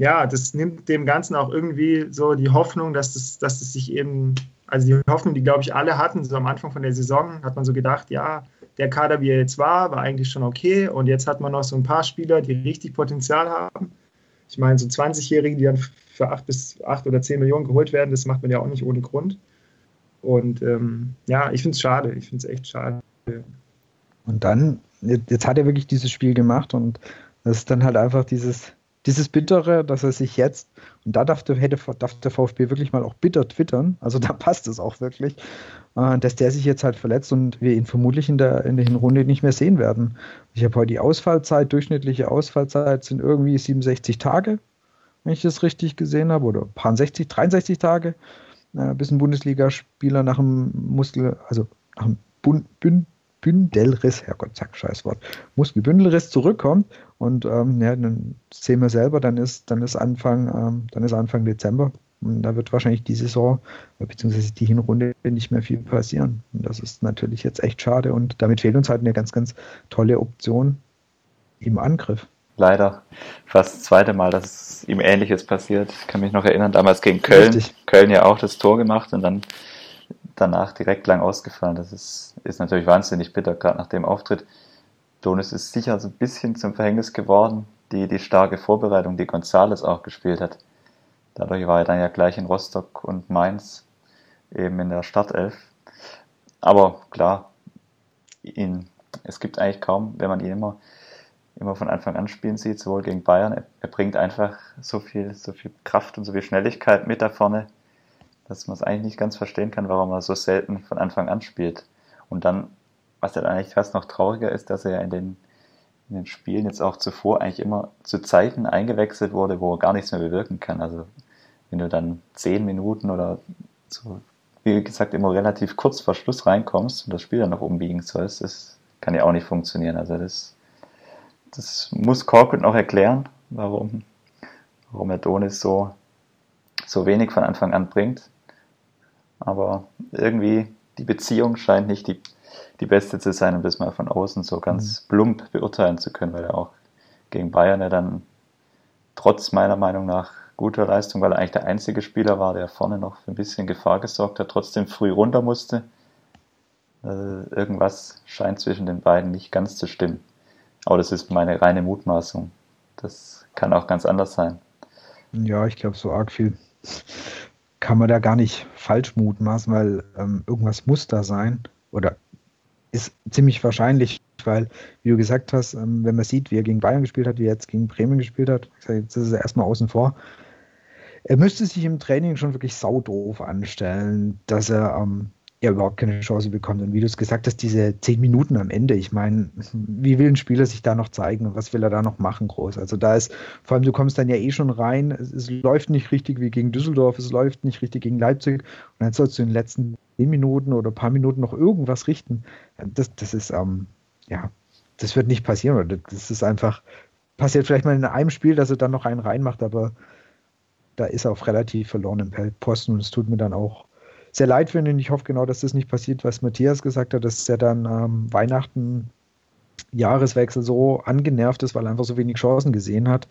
ja, das nimmt dem Ganzen auch irgendwie so die Hoffnung, dass es, dass es sich eben, also die Hoffnung, die glaube ich alle hatten, so am Anfang von der Saison, hat man so gedacht, ja, der Kader, wie er jetzt war, war eigentlich schon okay. Und jetzt hat man noch so ein paar Spieler, die richtig Potenzial haben. Ich meine, so 20-Jährige, die dann für 8 bis 8 oder 10 Millionen geholt werden, das macht man ja auch nicht ohne Grund. Und ähm, ja, ich finde es schade. Ich finde es echt schade. Und dann, jetzt hat er wirklich dieses Spiel gemacht und das ist dann halt einfach dieses, dieses Bittere, dass er sich jetzt, und da darf der, hätte, darf der VfB wirklich mal auch bitter twittern, also da passt es auch wirklich, äh, dass der sich jetzt halt verletzt und wir ihn vermutlich in der, in der Hinrunde nicht mehr sehen werden. Ich habe heute die Ausfallzeit, durchschnittliche Ausfallzeit sind irgendwie 67 Tage, wenn ich das richtig gesehen habe, oder paar 60, 63 Tage, äh, bis ein Bundesligaspieler nach einem Muskel, also nach einem Bund, Bünd, Bündelriss, Herrgott, zack, scheiß Wort, Muskelbündelriss zurückkommt und ähm, ja, dann sehen wir selber, dann ist, dann ist Anfang, ähm, dann ist Anfang Dezember und da wird wahrscheinlich die Saison beziehungsweise die Hinrunde nicht mehr viel passieren. Und das ist natürlich jetzt echt schade und damit fehlt uns halt eine ganz, ganz tolle Option im Angriff. Leider fast das zweite Mal, dass ihm Ähnliches passiert. Ich kann mich noch erinnern, damals gegen Köln. Richtig. Köln ja auch das Tor gemacht und dann danach direkt lang ausgefallen. Das ist, ist natürlich wahnsinnig bitter, gerade nach dem Auftritt. Donis ist sicher so ein bisschen zum Verhängnis geworden, die, die starke Vorbereitung, die Gonzales auch gespielt hat. Dadurch war er dann ja gleich in Rostock und Mainz eben in der Startelf. Aber klar, ihn, es gibt eigentlich kaum, wenn man ihn immer, immer von Anfang an spielen sieht, sowohl gegen Bayern, er, er bringt einfach so viel, so viel Kraft und so viel Schnelligkeit mit da vorne dass man es eigentlich nicht ganz verstehen kann, warum er so selten von Anfang an spielt. Und dann, was dann eigentlich fast noch trauriger ist, dass er in den, in den Spielen jetzt auch zuvor eigentlich immer zu Zeiten eingewechselt wurde, wo er gar nichts mehr bewirken kann. Also wenn du dann zehn Minuten oder so, wie gesagt, immer relativ kurz vor Schluss reinkommst und das Spiel dann noch umbiegen sollst, das kann ja auch nicht funktionieren. Also das, das muss Korkut noch erklären, warum, warum er Donis so, so wenig von Anfang an bringt. Aber irgendwie die Beziehung scheint nicht die, die beste zu sein, um das mal von außen so ganz mhm. plump beurteilen zu können, weil er auch gegen Bayern ja dann trotz meiner Meinung nach guter Leistung, weil er eigentlich der einzige Spieler war, der vorne noch für ein bisschen Gefahr gesorgt hat, trotzdem früh runter musste. Also irgendwas scheint zwischen den beiden nicht ganz zu stimmen. Aber das ist meine reine Mutmaßung. Das kann auch ganz anders sein. Ja, ich glaube, so arg viel kann man da gar nicht falsch mutmaßen, weil ähm, irgendwas muss da sein oder ist ziemlich wahrscheinlich, weil, wie du gesagt hast, ähm, wenn man sieht, wie er gegen Bayern gespielt hat, wie er jetzt gegen Bremen gespielt hat, jetzt ist er erstmal außen vor. Er müsste sich im Training schon wirklich saudoof anstellen, dass er ähm, er überhaupt keine Chance bekommt. Und wie du es gesagt hast, diese zehn Minuten am Ende, ich meine, wie will ein Spieler sich da noch zeigen und was will er da noch machen groß? Also da ist, vor allem du kommst dann ja eh schon rein, es, es läuft nicht richtig wie gegen Düsseldorf, es läuft nicht richtig gegen Leipzig und dann sollst du in den letzten zehn Minuten oder paar Minuten noch irgendwas richten. Das, das ist, ähm, ja, das wird nicht passieren. Das ist einfach, passiert vielleicht mal in einem Spiel, dass er dann noch einen reinmacht, aber da ist er auch relativ verloren im Posten und es tut mir dann auch sehr leid finde. Und ich hoffe genau, dass das nicht passiert, was Matthias gesagt hat, dass er dann ähm, Weihnachten, Jahreswechsel so angenervt ist, weil er einfach so wenig Chancen gesehen hat.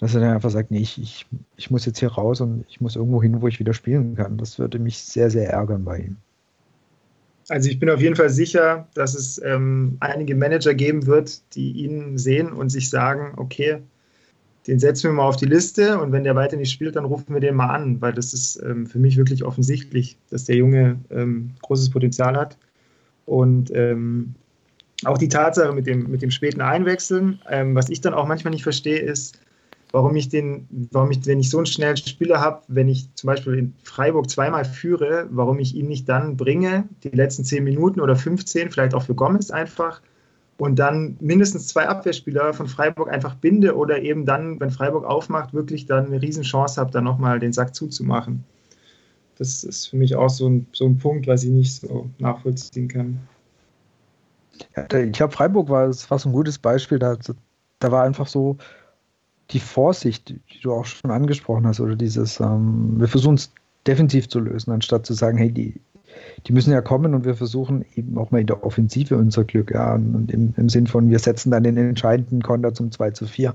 dass er dann einfach sagt, nee, ich, ich, ich muss jetzt hier raus und ich muss irgendwo hin, wo ich wieder spielen kann. Das würde mich sehr, sehr ärgern bei ihm. Also ich bin auf jeden Fall sicher, dass es ähm, einige Manager geben wird, die ihn sehen und sich sagen, okay, den setzen wir mal auf die Liste und wenn der weiter nicht spielt, dann rufen wir den mal an, weil das ist ähm, für mich wirklich offensichtlich, dass der Junge ähm, großes Potenzial hat. Und ähm, auch die Tatsache mit dem, mit dem späten Einwechseln, ähm, was ich dann auch manchmal nicht verstehe, ist, warum ich den, warum ich, wenn ich so einen schnellen Spieler habe, wenn ich zum Beispiel in Freiburg zweimal führe, warum ich ihn nicht dann bringe, die letzten 10 Minuten oder 15, vielleicht auch für Gomez einfach, und dann mindestens zwei Abwehrspieler von Freiburg einfach binde oder eben dann, wenn Freiburg aufmacht, wirklich dann eine Riesenchance habe, dann nochmal den Sack zuzumachen. Das ist für mich auch so ein, so ein Punkt, was ich nicht so nachvollziehen kann. Ja, ich glaube, Freiburg war, das war so ein gutes Beispiel. Da, da war einfach so die Vorsicht, die du auch schon angesprochen hast, oder dieses, ähm, wir versuchen es defensiv zu lösen, anstatt zu sagen, hey, die, die müssen ja kommen und wir versuchen eben auch mal in der Offensive unser Glück, ja, und im, im Sinn von, wir setzen dann den entscheidenden Konter zum 2 zu 4.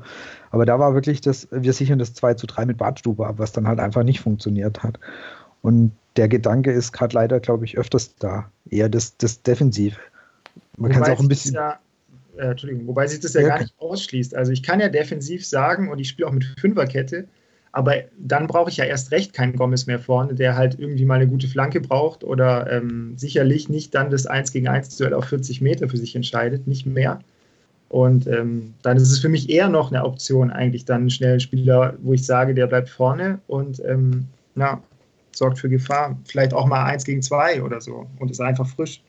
Aber da war wirklich das, wir sichern das 2 zu 3 mit Badstube ab, was dann halt einfach nicht funktioniert hat. Und der Gedanke ist gerade leider, glaube ich, öfters da, eher das, das Defensive. Man kann es auch ein bisschen. Ja, äh, Entschuldigung, wobei sich das ja, ja gar nicht ausschließt. Also ich kann ja defensiv sagen und ich spiele auch mit Fünferkette, aber dann brauche ich ja erst recht keinen Gomez mehr vorne, der halt irgendwie mal eine gute Flanke braucht oder ähm, sicherlich nicht dann das 1 gegen 1 Duell auf 40 Meter für sich entscheidet, nicht mehr. Und ähm, dann ist es für mich eher noch eine Option, eigentlich dann einen schnellen Spieler, wo ich sage, der bleibt vorne und ähm, na, sorgt für Gefahr. Vielleicht auch mal 1 gegen 2 oder so und ist einfach frisch.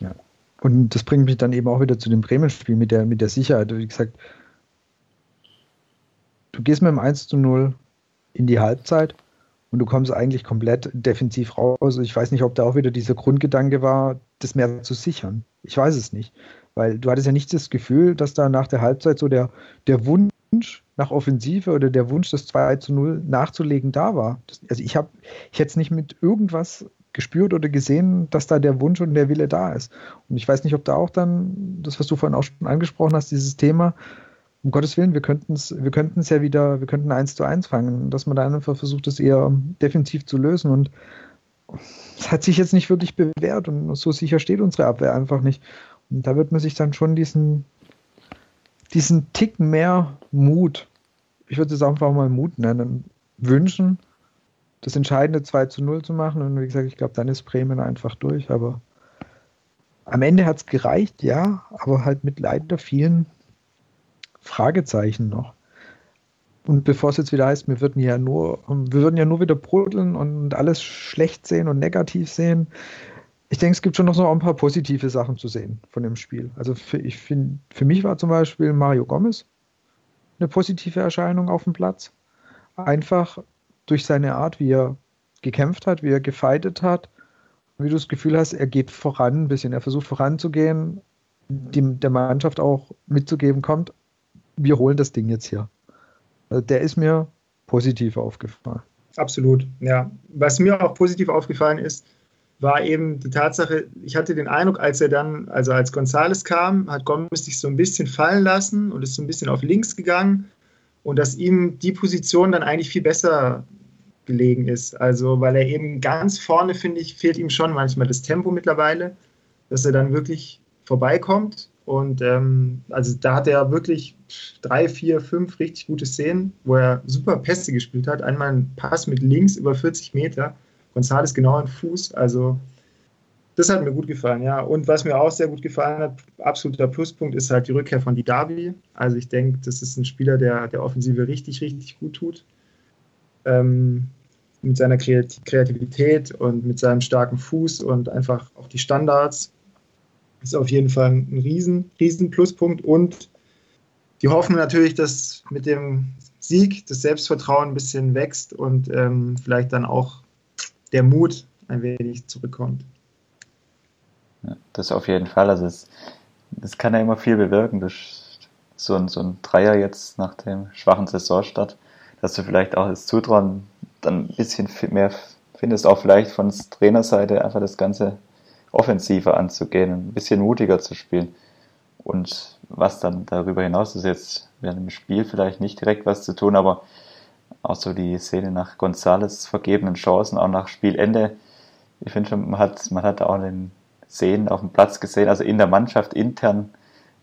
Ja. Und das bringt mich dann eben auch wieder zu dem Bremen-Spiel mit der, mit der Sicherheit. Wie gesagt, du gehst mit dem 1 zu 0 in die Halbzeit und du kommst eigentlich komplett defensiv raus. Ich weiß nicht, ob da auch wieder dieser Grundgedanke war, das mehr zu sichern. Ich weiß es nicht. Weil du hattest ja nicht das Gefühl, dass da nach der Halbzeit so der, der Wunsch nach Offensive oder der Wunsch, das 2 zu 0 nachzulegen, da war. Das, also ich habe, ich hätte nicht mit irgendwas gespürt oder gesehen, dass da der Wunsch und der Wille da ist. Und ich weiß nicht, ob da auch dann, das, was du vorhin auch schon angesprochen hast, dieses Thema, um Gottes Willen, wir könnten es wir könnten's ja wieder, wir könnten eins zu eins fangen, dass man da einfach versucht, das eher defensiv zu lösen und es hat sich jetzt nicht wirklich bewährt und so sicher steht unsere Abwehr einfach nicht. Und da wird man sich dann schon diesen, diesen Tick mehr Mut, ich würde es einfach mal Mut nennen, wünschen, das entscheidende 2 zu 0 zu machen. Und wie gesagt, ich glaube, dann ist Bremen einfach durch. Aber am Ende hat es gereicht, ja, aber halt mit leider vielen Fragezeichen noch. Und bevor es jetzt wieder heißt, wir würden ja nur, wir würden ja nur wieder brodeln und alles schlecht sehen und negativ sehen. Ich denke, es gibt schon noch so ein paar positive Sachen zu sehen von dem Spiel. Also für, ich finde, für mich war zum Beispiel Mario Gomez eine positive Erscheinung auf dem Platz. Einfach durch seine Art, wie er gekämpft hat, wie er gefeitet hat, wie du das Gefühl hast, er geht voran ein bisschen, er versucht voranzugehen, die, der Mannschaft auch mitzugeben, kommt, wir holen das Ding jetzt hier. Also der ist mir positiv aufgefallen. Absolut, ja. Was mir auch positiv aufgefallen ist, war eben die Tatsache, ich hatte den Eindruck, als er dann, also als Gonzales kam, hat Gomez sich so ein bisschen fallen lassen und ist so ein bisschen auf links gegangen und dass ihm die Position dann eigentlich viel besser gelegen ist. Also, weil er eben ganz vorne, finde ich, fehlt ihm schon manchmal das Tempo mittlerweile, dass er dann wirklich vorbeikommt und ähm, also da hat er wirklich drei, vier, fünf richtig gute Szenen, wo er super Pässe gespielt hat. Einmal ein Pass mit links über 40 Meter. González genau an Fuß. Also das hat mir gut gefallen, ja. Und was mir auch sehr gut gefallen hat, absoluter Pluspunkt, ist halt die Rückkehr von Didavi. Also ich denke, das ist ein Spieler, der der Offensive richtig, richtig gut tut. Ähm, mit seiner Kreativität und mit seinem starken Fuß und einfach auch die Standards ist auf jeden Fall ein riesen, riesen Pluspunkt und die hoffen natürlich, dass mit dem Sieg das Selbstvertrauen ein bisschen wächst und ähm, vielleicht dann auch der Mut ein wenig zurückkommt. Das auf jeden Fall. Also es, das kann ja immer viel bewirken durch so ein, so ein Dreier jetzt nach dem schwachen Saisonstart, dass du vielleicht auch das Zutrauen dann ein bisschen mehr findest, auch vielleicht von Trainerseite einfach das Ganze offensiver anzugehen, ein bisschen mutiger zu spielen. Und was dann darüber hinaus ist jetzt während dem Spiel vielleicht nicht direkt was zu tun, aber auch so die Szene nach Gonzales vergebenen Chancen, auch nach Spielende. Ich finde schon, man hat, man hat auch den Szenen auf dem Platz gesehen, also in der Mannschaft intern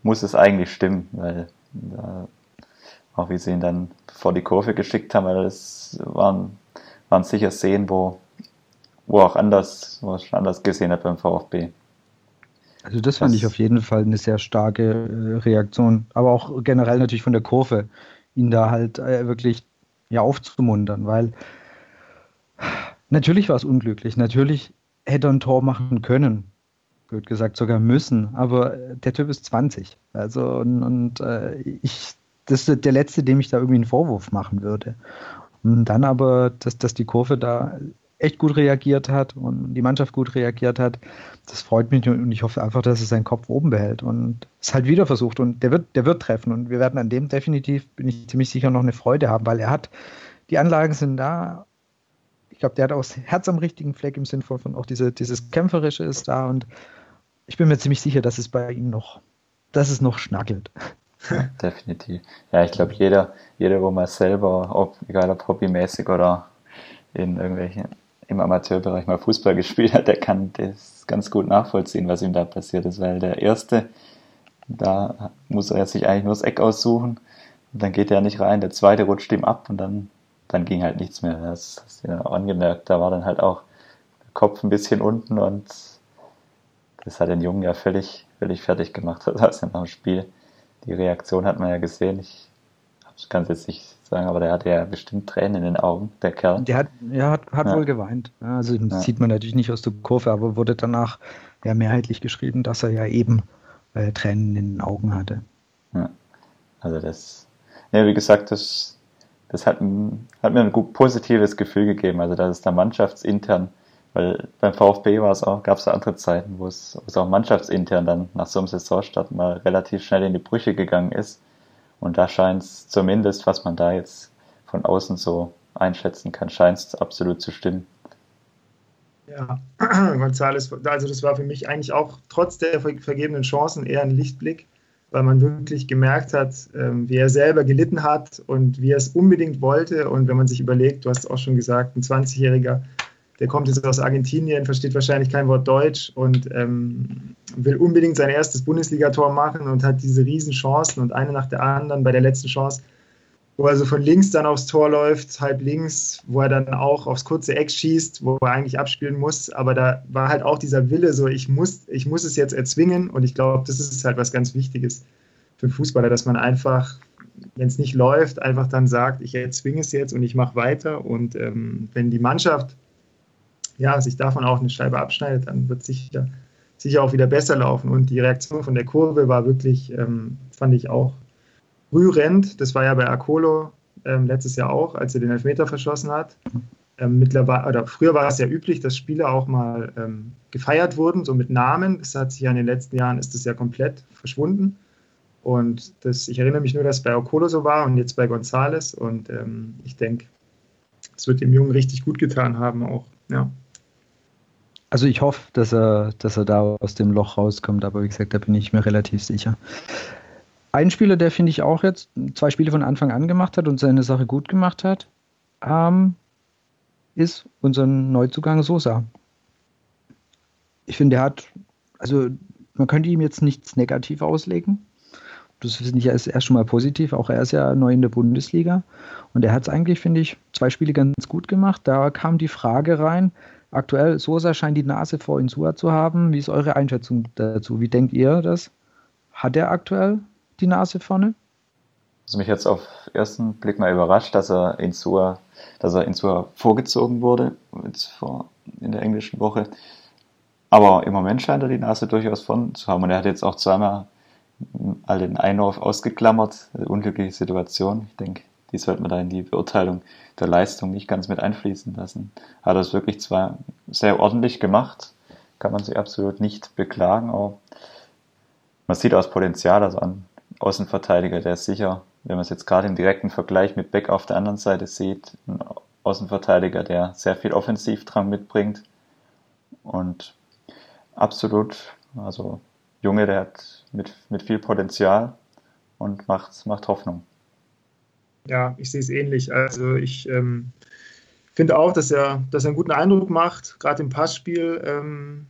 muss es eigentlich stimmen, weil da, auch wie sie ihn dann vor die Kurve geschickt haben, weil das waren, waren sicher Szenen, wo, wo auch anders, wo es schon anders gesehen hat beim VfB. Also das fand ich auf jeden Fall eine sehr starke äh, Reaktion, aber auch generell natürlich von der Kurve, ihn da halt äh, wirklich ja aufzumuntern, weil natürlich war es unglücklich, natürlich hätte er ein Tor machen können, gut gesagt sogar müssen, aber der Typ ist 20, also und, und äh, ich, das ist der letzte, dem ich da irgendwie einen Vorwurf machen würde. Und dann aber, dass, dass die Kurve da echt gut reagiert hat und die Mannschaft gut reagiert hat. Das freut mich und ich hoffe einfach, dass er seinen Kopf oben behält und es halt wieder versucht und der wird, der wird treffen und wir werden an dem definitiv, bin ich ziemlich sicher, noch eine Freude haben, weil er hat, die Anlagen sind da. Ich glaube, der hat auch das Herz am richtigen Fleck im Sinn von, auch diese, dieses Kämpferische ist da und ich bin mir ziemlich sicher, dass es bei ihm noch, dass es noch schnackelt. definitiv. Ja, ich glaube, jeder, jeder, wo man selber, ob, egal ob hobbymäßig oder in irgendwelchen im Amateurbereich mal Fußball gespielt hat, der kann das ganz gut nachvollziehen, was ihm da passiert ist, weil der erste, da muss er sich eigentlich nur das Eck aussuchen und dann geht er nicht rein, der zweite rutscht ihm ab und dann, dann ging halt nichts mehr. Das hast du ja auch angemerkt, da war dann halt auch der Kopf ein bisschen unten und das hat den Jungen ja völlig, völlig fertig gemacht, das nach dem Spiel. Die Reaktion hat man ja gesehen. Ich kann es jetzt nicht sagen, aber der hatte ja bestimmt Tränen in den Augen, der Kerl. Der hat, ja, hat, hat ja. wohl geweint. Also ja. sieht man natürlich nicht aus der Kurve, aber wurde danach ja mehrheitlich geschrieben, dass er ja eben äh, Tränen in den Augen hatte. Ja. Also das, ja, wie gesagt, das, das hat, hat mir ein gut positives Gefühl gegeben, also dass es da mannschaftsintern, weil beim VfB war es auch, gab es andere Zeiten, wo es, wo es auch mannschaftsintern dann nach so einem Saisonstart mal relativ schnell in die Brüche gegangen ist und da scheint es zumindest, was man da jetzt von außen so einschätzen kann, scheint es absolut zu stimmen. Ja, González, also das war für mich eigentlich auch trotz der vergebenen Chancen eher ein Lichtblick, weil man wirklich gemerkt hat, ähm, wie er selber gelitten hat und wie er es unbedingt wollte. Und wenn man sich überlegt, du hast auch schon gesagt, ein 20-Jähriger, der kommt jetzt aus Argentinien, versteht wahrscheinlich kein Wort Deutsch und ähm, will unbedingt sein erstes Bundesligator machen und hat diese Riesenchancen und eine nach der anderen bei der letzten Chance, wo er so von links dann aufs Tor läuft, halb links, wo er dann auch aufs kurze Eck schießt, wo er eigentlich abspielen muss, aber da war halt auch dieser Wille so, ich muss, ich muss es jetzt erzwingen und ich glaube, das ist halt was ganz Wichtiges für einen Fußballer, dass man einfach wenn es nicht läuft, einfach dann sagt, ich erzwinge es jetzt und ich mache weiter. Und ähm, wenn die Mannschaft ja, sich davon auch eine Scheibe abschneidet, dann wird es sicher, sicher auch wieder besser laufen. Und die Reaktion von der Kurve war wirklich, ähm, fand ich auch rührend. Das war ja bei Akolo ähm, letztes Jahr auch, als er den Elfmeter verschossen hat. Ähm, mittlerweile, oder früher war es ja üblich, dass Spieler auch mal ähm, gefeiert wurden, so mit Namen. Das hat sich ja in den letzten Jahren ist das ja komplett verschwunden. Und das, ich erinnere mich nur, dass es bei Okolo so war und jetzt bei Gonzales. Und ähm, ich denke, es wird dem Jungen richtig gut getan haben auch. Ja. Also ich hoffe, dass er, dass er da aus dem Loch rauskommt, aber wie gesagt, da bin ich mir relativ sicher. Ein Spieler, der finde ich auch jetzt zwei Spiele von Anfang an gemacht hat und seine Sache gut gemacht hat, ähm, ist unser Neuzugang Sosa. Ich finde, er hat, also man könnte ihm jetzt nichts negativ auslegen. Das finde ich erst, erst schon mal positiv. Auch er ist ja neu in der Bundesliga. Und er hat es eigentlich, finde ich, zwei Spiele ganz gut gemacht. Da kam die Frage rein, Aktuell, Sosa scheint die Nase vor Insua zu haben. Wie ist eure Einschätzung dazu? Wie denkt ihr das? Hat er aktuell die Nase vorne? Was mich jetzt auf ersten Blick mal überrascht, dass er Insua, dass er Insua vorgezogen wurde, jetzt vor, in der englischen Woche. Aber im Moment scheint er die Nase durchaus vorne zu haben. Und er hat jetzt auch zweimal all den Einwurf ausgeklammert. Unglückliche Situation. Ich denke, die sollte man da in die Beurteilung der Leistung nicht ganz mit einfließen lassen. Hat er es wirklich zwar sehr ordentlich gemacht, kann man sich absolut nicht beklagen, aber man sieht aus Potenzial, also an Außenverteidiger, der ist sicher, wenn man es jetzt gerade im direkten Vergleich mit Beck auf der anderen Seite sieht, ein Außenverteidiger, der sehr viel Offensivdrang mitbringt und absolut, also Junge, der hat mit, mit viel Potenzial und macht, macht Hoffnung. Ja, ich sehe es ähnlich. Also ich ähm, finde auch, dass er, dass er einen guten Eindruck macht, gerade im Passspiel ähm,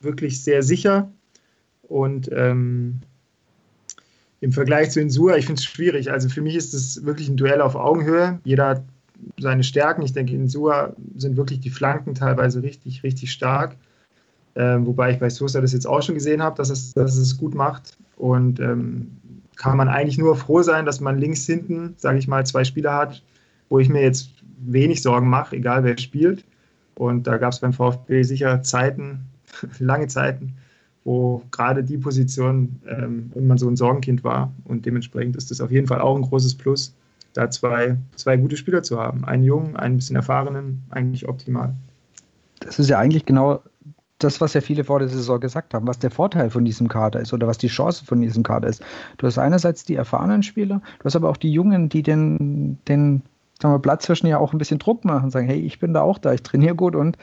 wirklich sehr sicher. Und ähm, im Vergleich zu Insua, ich finde es schwierig. Also für mich ist es wirklich ein Duell auf Augenhöhe. Jeder hat seine Stärken. Ich denke, in Sua sind wirklich die Flanken teilweise richtig, richtig stark. Ähm, wobei ich bei Sosa das jetzt auch schon gesehen habe, dass es, dass es gut macht. Und ähm, kann man eigentlich nur froh sein, dass man links hinten, sage ich mal, zwei Spieler hat, wo ich mir jetzt wenig Sorgen mache, egal wer spielt. Und da gab es beim VfB sicher Zeiten, lange Zeiten, wo gerade die Position ähm, immer so ein Sorgenkind war. Und dementsprechend ist das auf jeden Fall auch ein großes Plus, da zwei, zwei gute Spieler zu haben. Einen jungen, einen bisschen erfahrenen, eigentlich optimal. Das ist ja eigentlich genau das, was ja viele vor der Saison gesagt haben, was der Vorteil von diesem Kader ist oder was die Chance von diesem Kader ist. Du hast einerseits die erfahrenen Spieler, du hast aber auch die Jungen, die den, den sagen wir, Platz zwischen ja auch ein bisschen Druck machen, sagen, hey, ich bin da auch da, ich trainiere gut und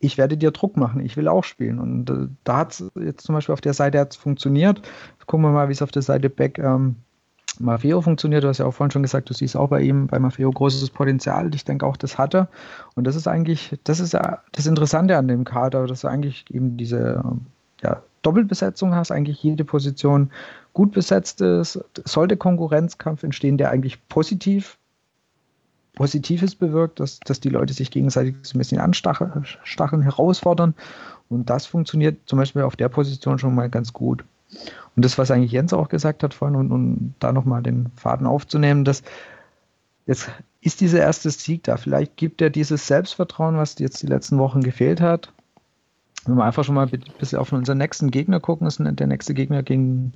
ich werde dir Druck machen, ich will auch spielen. Und äh, da hat es jetzt zum Beispiel auf der Seite hat's funktioniert. Gucken wir mal, wie es auf der Seite Back ähm, Maffeo funktioniert. Du hast ja auch vorhin schon gesagt, du siehst auch bei ihm, bei Maffeo großes Potenzial. Ich denke auch, das hat er. Und das ist eigentlich, das ist ja das Interessante an dem Kader, dass du eigentlich eben diese ja, Doppelbesetzung hast, eigentlich jede Position gut besetzt ist. Sollte Konkurrenzkampf entstehen, der eigentlich positiv Positives bewirkt, dass, dass die Leute sich gegenseitig ein bisschen anstacheln, herausfordern. Und das funktioniert zum Beispiel auf der Position schon mal ganz gut. Und das, was eigentlich Jens auch gesagt hat vorhin, und, und da nochmal den Faden aufzunehmen, dass jetzt ist dieser erste Sieg da. Vielleicht gibt er dieses Selbstvertrauen, was jetzt die letzten Wochen gefehlt hat. Wenn wir einfach schon mal ein bisschen auf unseren nächsten Gegner gucken, ist der nächste Gegner, gegen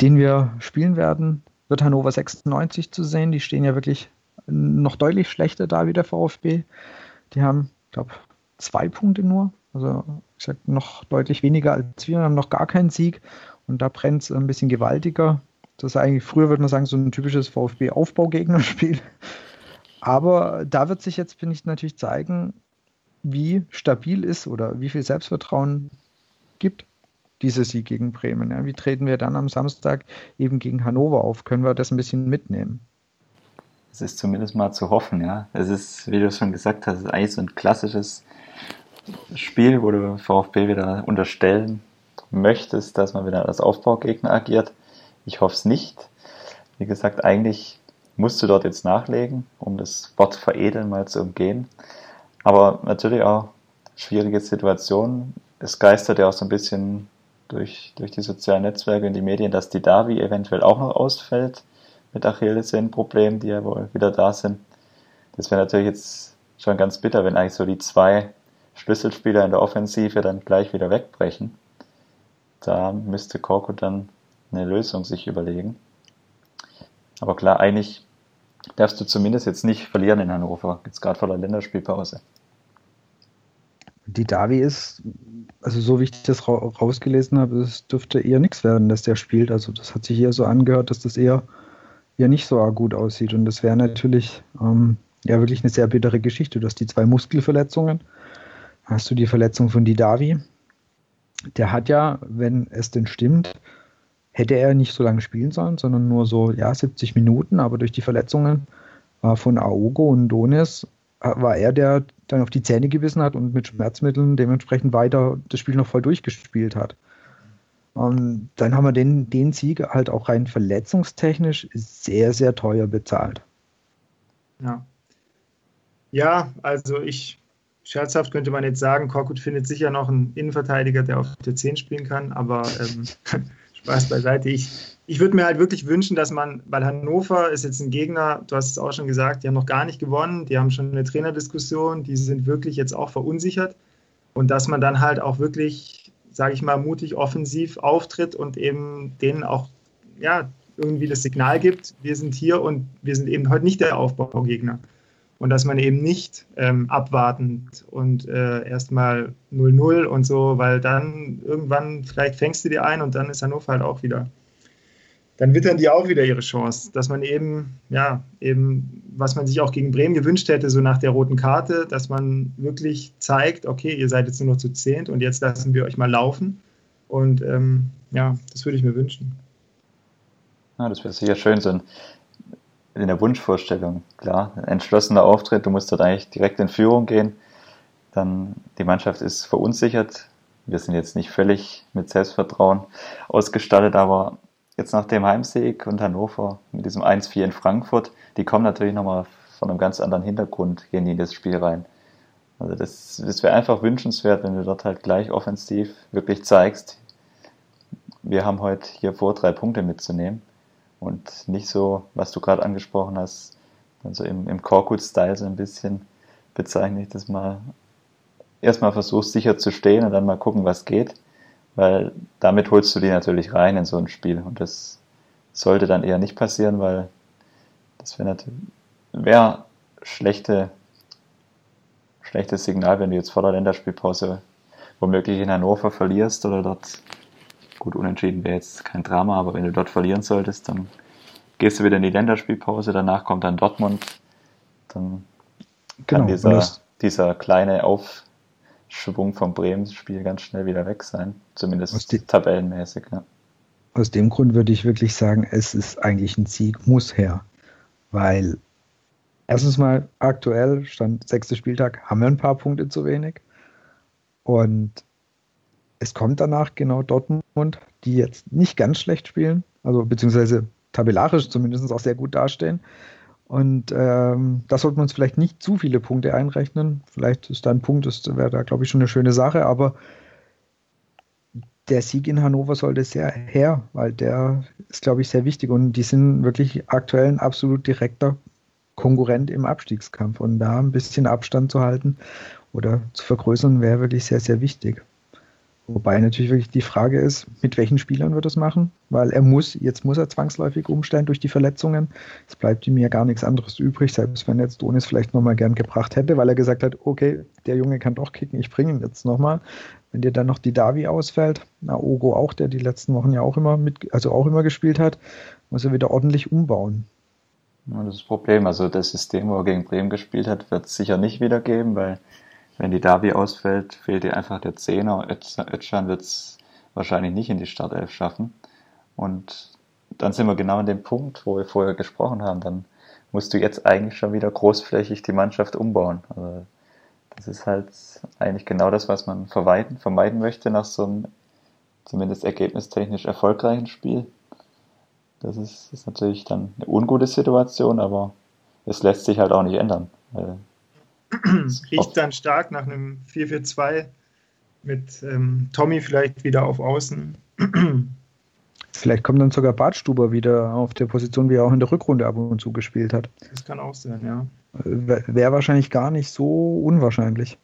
den wir spielen werden, wird Hannover 96 zu sehen. Die stehen ja wirklich noch deutlich schlechter da wie der VfB. Die haben, ich glaube, zwei Punkte nur. Also ich sag noch deutlich weniger als wir, haben noch gar keinen Sieg. Und da brennt es ein bisschen gewaltiger. Das ist eigentlich, früher würde man sagen, so ein typisches VfB-Aufbaugegnerspiel. Aber da wird sich jetzt, finde ich, natürlich zeigen, wie stabil ist oder wie viel Selbstvertrauen gibt dieser Sieg gegen Bremen. Ja, wie treten wir dann am Samstag eben gegen Hannover auf? Können wir das ein bisschen mitnehmen? Es ist zumindest mal zu hoffen, ja. Es ist, wie du schon gesagt hast, eigentlich so ein klassisches Spiel, wo du VfB wieder unterstellen möchtest, dass man wieder als Aufbaugegner agiert. Ich hoffe es nicht. Wie gesagt, eigentlich musst du dort jetzt nachlegen, um das Wort veredeln mal zu umgehen. Aber natürlich auch schwierige Situation. Es geistert ja auch so ein bisschen durch, durch die sozialen Netzwerke und die Medien, dass die Davi eventuell auch noch ausfällt mit Achillessehnenproblemen, die ja wohl wieder da sind. Das wäre natürlich jetzt schon ganz bitter, wenn eigentlich so die zwei Schlüsselspieler in der Offensive dann gleich wieder wegbrechen da müsste Korko dann eine Lösung sich überlegen. Aber klar, eigentlich darfst du zumindest jetzt nicht verlieren in Hannover, jetzt gerade vor der Länderspielpause. Die Davi ist, also so wie ich das rausgelesen habe, es dürfte eher nichts werden, dass der spielt. Also das hat sich eher so angehört, dass das eher, eher nicht so gut aussieht. Und das wäre natürlich ähm, ja wirklich eine sehr bittere Geschichte. Du hast die zwei Muskelverletzungen, hast du die Verletzung von Didavi, der hat ja, wenn es denn stimmt, hätte er nicht so lange spielen sollen, sondern nur so, ja, 70 Minuten, aber durch die Verletzungen äh, von Aogo und Donis äh, war er, der dann auf die Zähne gebissen hat und mit Schmerzmitteln dementsprechend weiter das Spiel noch voll durchgespielt hat. Und dann haben wir den, den Sieg halt auch rein verletzungstechnisch sehr, sehr teuer bezahlt. Ja. Ja, also ich scherzhaft könnte man jetzt sagen, Korkut findet sicher noch einen Innenverteidiger, der auf der 10 spielen kann, aber ähm, Spaß beiseite. Ich, ich würde mir halt wirklich wünschen, dass man, weil Hannover ist jetzt ein Gegner, du hast es auch schon gesagt, die haben noch gar nicht gewonnen, die haben schon eine Trainerdiskussion, die sind wirklich jetzt auch verunsichert und dass man dann halt auch wirklich, sage ich mal, mutig offensiv auftritt und eben denen auch, ja, irgendwie das Signal gibt, wir sind hier und wir sind eben heute nicht der Aufbaugegner und dass man eben nicht ähm, abwartend und äh, erstmal 0-0 und so, weil dann irgendwann vielleicht fängst du die ein und dann ist Hannover halt auch wieder. Dann wittern die auch wieder ihre Chance, dass man eben, ja, eben, was man sich auch gegen Bremen gewünscht hätte, so nach der roten Karte, dass man wirklich zeigt, okay, ihr seid jetzt nur noch zu zehnt und jetzt lassen wir euch mal laufen Und ähm, ja, das würde ich mir wünschen. Ja, das wäre sicher schön, so ein, in der Wunschvorstellung. Klar, ein entschlossener Auftritt, du musst dort eigentlich direkt in Führung gehen. Dann die Mannschaft ist verunsichert. Wir sind jetzt nicht völlig mit Selbstvertrauen ausgestattet, aber jetzt nach dem Heimsieg und Hannover mit diesem 1-4 in Frankfurt, die kommen natürlich nochmal von einem ganz anderen Hintergrund, gehen die in das Spiel rein. Also das, das wäre einfach wünschenswert, wenn du dort halt gleich offensiv wirklich zeigst, wir haben heute hier vor, drei Punkte mitzunehmen und nicht so, was du gerade angesprochen hast, also im, im Korkut-Style so ein bisschen bezeichne ich das mal. Erstmal versuchst sicher zu stehen und dann mal gucken, was geht, weil damit holst du die natürlich rein in so ein Spiel und das sollte dann eher nicht passieren, weil das wäre natürlich, wäre schlechte, schlechtes Signal, wenn du jetzt vor der Länderspielpause womöglich in Hannover verlierst oder dort Gut, unentschieden wäre jetzt kein Drama, aber wenn du dort verlieren solltest, dann gehst du wieder in die Länderspielpause, danach kommt dann Dortmund, dann kann genau, dieser, dieser kleine Aufschwung vom Bremen-Spiel ganz schnell wieder weg sein, zumindest die, tabellenmäßig. Ja. Aus dem Grund würde ich wirklich sagen, es ist eigentlich ein Sieg, muss her, weil erstens mal aktuell, stand sechster Spieltag, haben wir ein paar Punkte zu wenig und es kommt danach genau Dortmund, die jetzt nicht ganz schlecht spielen, also beziehungsweise tabellarisch zumindest auch sehr gut dastehen. Und ähm, da sollten wir uns vielleicht nicht zu viele Punkte einrechnen. Vielleicht ist da ein Punkt, das wäre da, glaube ich, schon eine schöne Sache, aber der Sieg in Hannover sollte sehr her, weil der ist, glaube ich, sehr wichtig und die sind wirklich aktuell ein absolut direkter Konkurrent im Abstiegskampf und da ein bisschen Abstand zu halten oder zu vergrößern wäre wirklich sehr, sehr wichtig. Wobei natürlich wirklich die Frage ist, mit welchen Spielern wird es machen? Weil er muss, jetzt muss er zwangsläufig umstellen durch die Verletzungen. Es bleibt ihm ja gar nichts anderes übrig, selbst wenn jetzt Donis vielleicht nochmal gern gebracht hätte, weil er gesagt hat, okay, der Junge kann doch kicken, ich bringe ihn jetzt nochmal. Wenn dir dann noch die Davi ausfällt, na Ogo auch, der die letzten Wochen ja auch immer mit, also auch immer gespielt hat, muss er wieder ordentlich umbauen. Ja, das ist das Problem. Also das System, wo er gegen Bremen gespielt hat, wird es sicher nicht wiedergeben, weil wenn die Davi ausfällt, fehlt dir einfach der Zehner. Özcan wird es wahrscheinlich nicht in die Startelf schaffen. Und dann sind wir genau an dem Punkt, wo wir vorher gesprochen haben. Dann musst du jetzt eigentlich schon wieder großflächig die Mannschaft umbauen. Also das ist halt eigentlich genau das, was man vermeiden, vermeiden möchte nach so einem zumindest ergebnistechnisch erfolgreichen Spiel. Das ist, ist natürlich dann eine ungute Situation, aber es lässt sich halt auch nicht ändern. Riecht dann stark nach einem 4-4-2 mit ähm, Tommy vielleicht wieder auf Außen. Vielleicht kommt dann sogar Bartstuber wieder auf der Position, wie er auch in der Rückrunde ab und zu gespielt hat. Das kann auch sein, ja. Wäre wahrscheinlich gar nicht so unwahrscheinlich.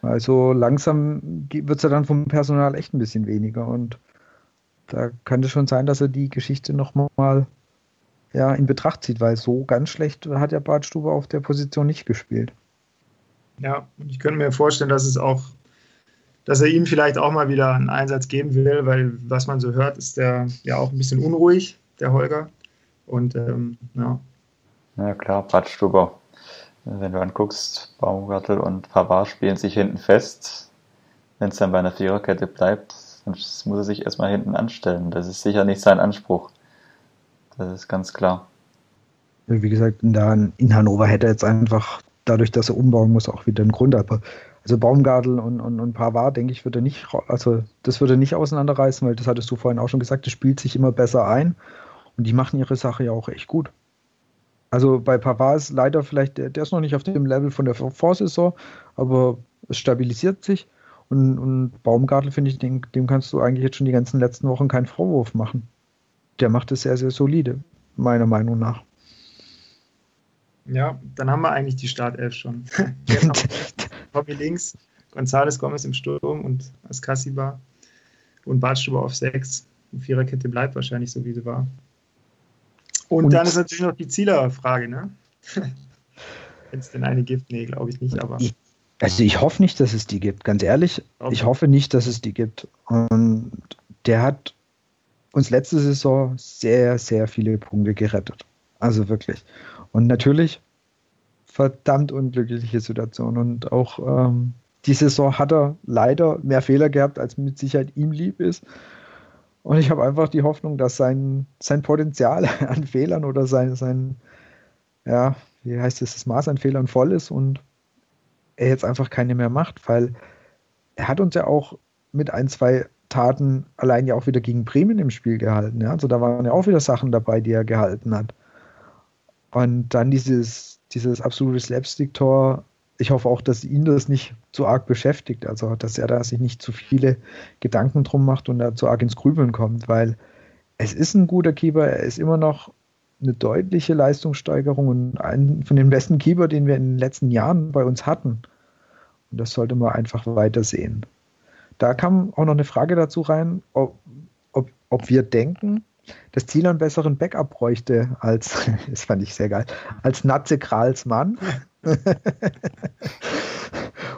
Also langsam wird es ja dann vom Personal echt ein bisschen weniger und da könnte schon sein, dass er die Geschichte nochmal ja, in Betracht zieht, weil so ganz schlecht hat ja Bartstube auf der Position nicht gespielt. Ja, und ich könnte mir vorstellen, dass es auch, dass er ihm vielleicht auch mal wieder einen Einsatz geben will, weil was man so hört, ist der ja auch ein bisschen unruhig, der Holger. Und ähm, ja. Ja klar, Bartstuber. Wenn du anguckst, Baumgartel und Pavard spielen sich hinten fest. Wenn es dann bei einer Viererkette bleibt, dann muss er sich erstmal hinten anstellen. Das ist sicher nicht sein Anspruch. Das ist ganz klar. Wie gesagt, in Hannover hätte er jetzt einfach, dadurch, dass er umbauen muss, auch wieder einen Grund. Aber also Baumgartel und, und, und Pavard, denke ich, würde nicht, also das würde nicht auseinanderreißen, weil das hattest du vorhin auch schon gesagt, das spielt sich immer besser ein und die machen ihre Sache ja auch echt gut. Also bei Pavard ist leider vielleicht, der, der ist noch nicht auf dem Level von der Vorsaison, aber es stabilisiert sich. Und, und Baumgartel, finde ich, dem, dem kannst du eigentlich jetzt schon die ganzen letzten Wochen keinen Vorwurf machen der macht es sehr, sehr solide, meiner Meinung nach. Ja, dann haben wir eigentlich die Startelf schon. Tommy links, González Gomez im Sturm und Askasiba und Bartstuber auf 6. Die Viererkette bleibt wahrscheinlich so, wie sie war. Und, und dann ist natürlich noch die Zielerfrage, ne? Wenn es denn eine gibt, nee, glaube ich nicht, aber. also ich hoffe nicht, dass es die gibt, ganz ehrlich. Okay. Ich hoffe nicht, dass es die gibt. Und der hat uns letzte Saison sehr, sehr viele Punkte gerettet. Also wirklich. Und natürlich verdammt unglückliche Situation. Und auch ähm, die Saison hat er leider mehr Fehler gehabt, als mit Sicherheit ihm lieb ist. Und ich habe einfach die Hoffnung, dass sein, sein Potenzial an Fehlern oder sein, sein, ja, wie heißt es, das Maß an Fehlern voll ist und er jetzt einfach keine mehr macht, weil er hat uns ja auch mit ein, zwei Taten allein ja auch wieder gegen Bremen im Spiel gehalten. Ja? Also da waren ja auch wieder Sachen dabei, die er gehalten hat. Und dann dieses, dieses absolute Slapstick-Tor. Ich hoffe auch, dass ihn das nicht zu arg beschäftigt. Also, dass er da sich nicht zu viele Gedanken drum macht und da zu arg ins Grübeln kommt, weil es ist ein guter Keeper. Er ist immer noch eine deutliche Leistungssteigerung und einen von den besten Keeper, den wir in den letzten Jahren bei uns hatten. Und das sollte man einfach weiter sehen. Da kam auch noch eine Frage dazu rein, ob, ob, ob wir denken, dass Ziel einen besseren Backup bräuchte als, das fand ich sehr geil, als Natze Kralsmann.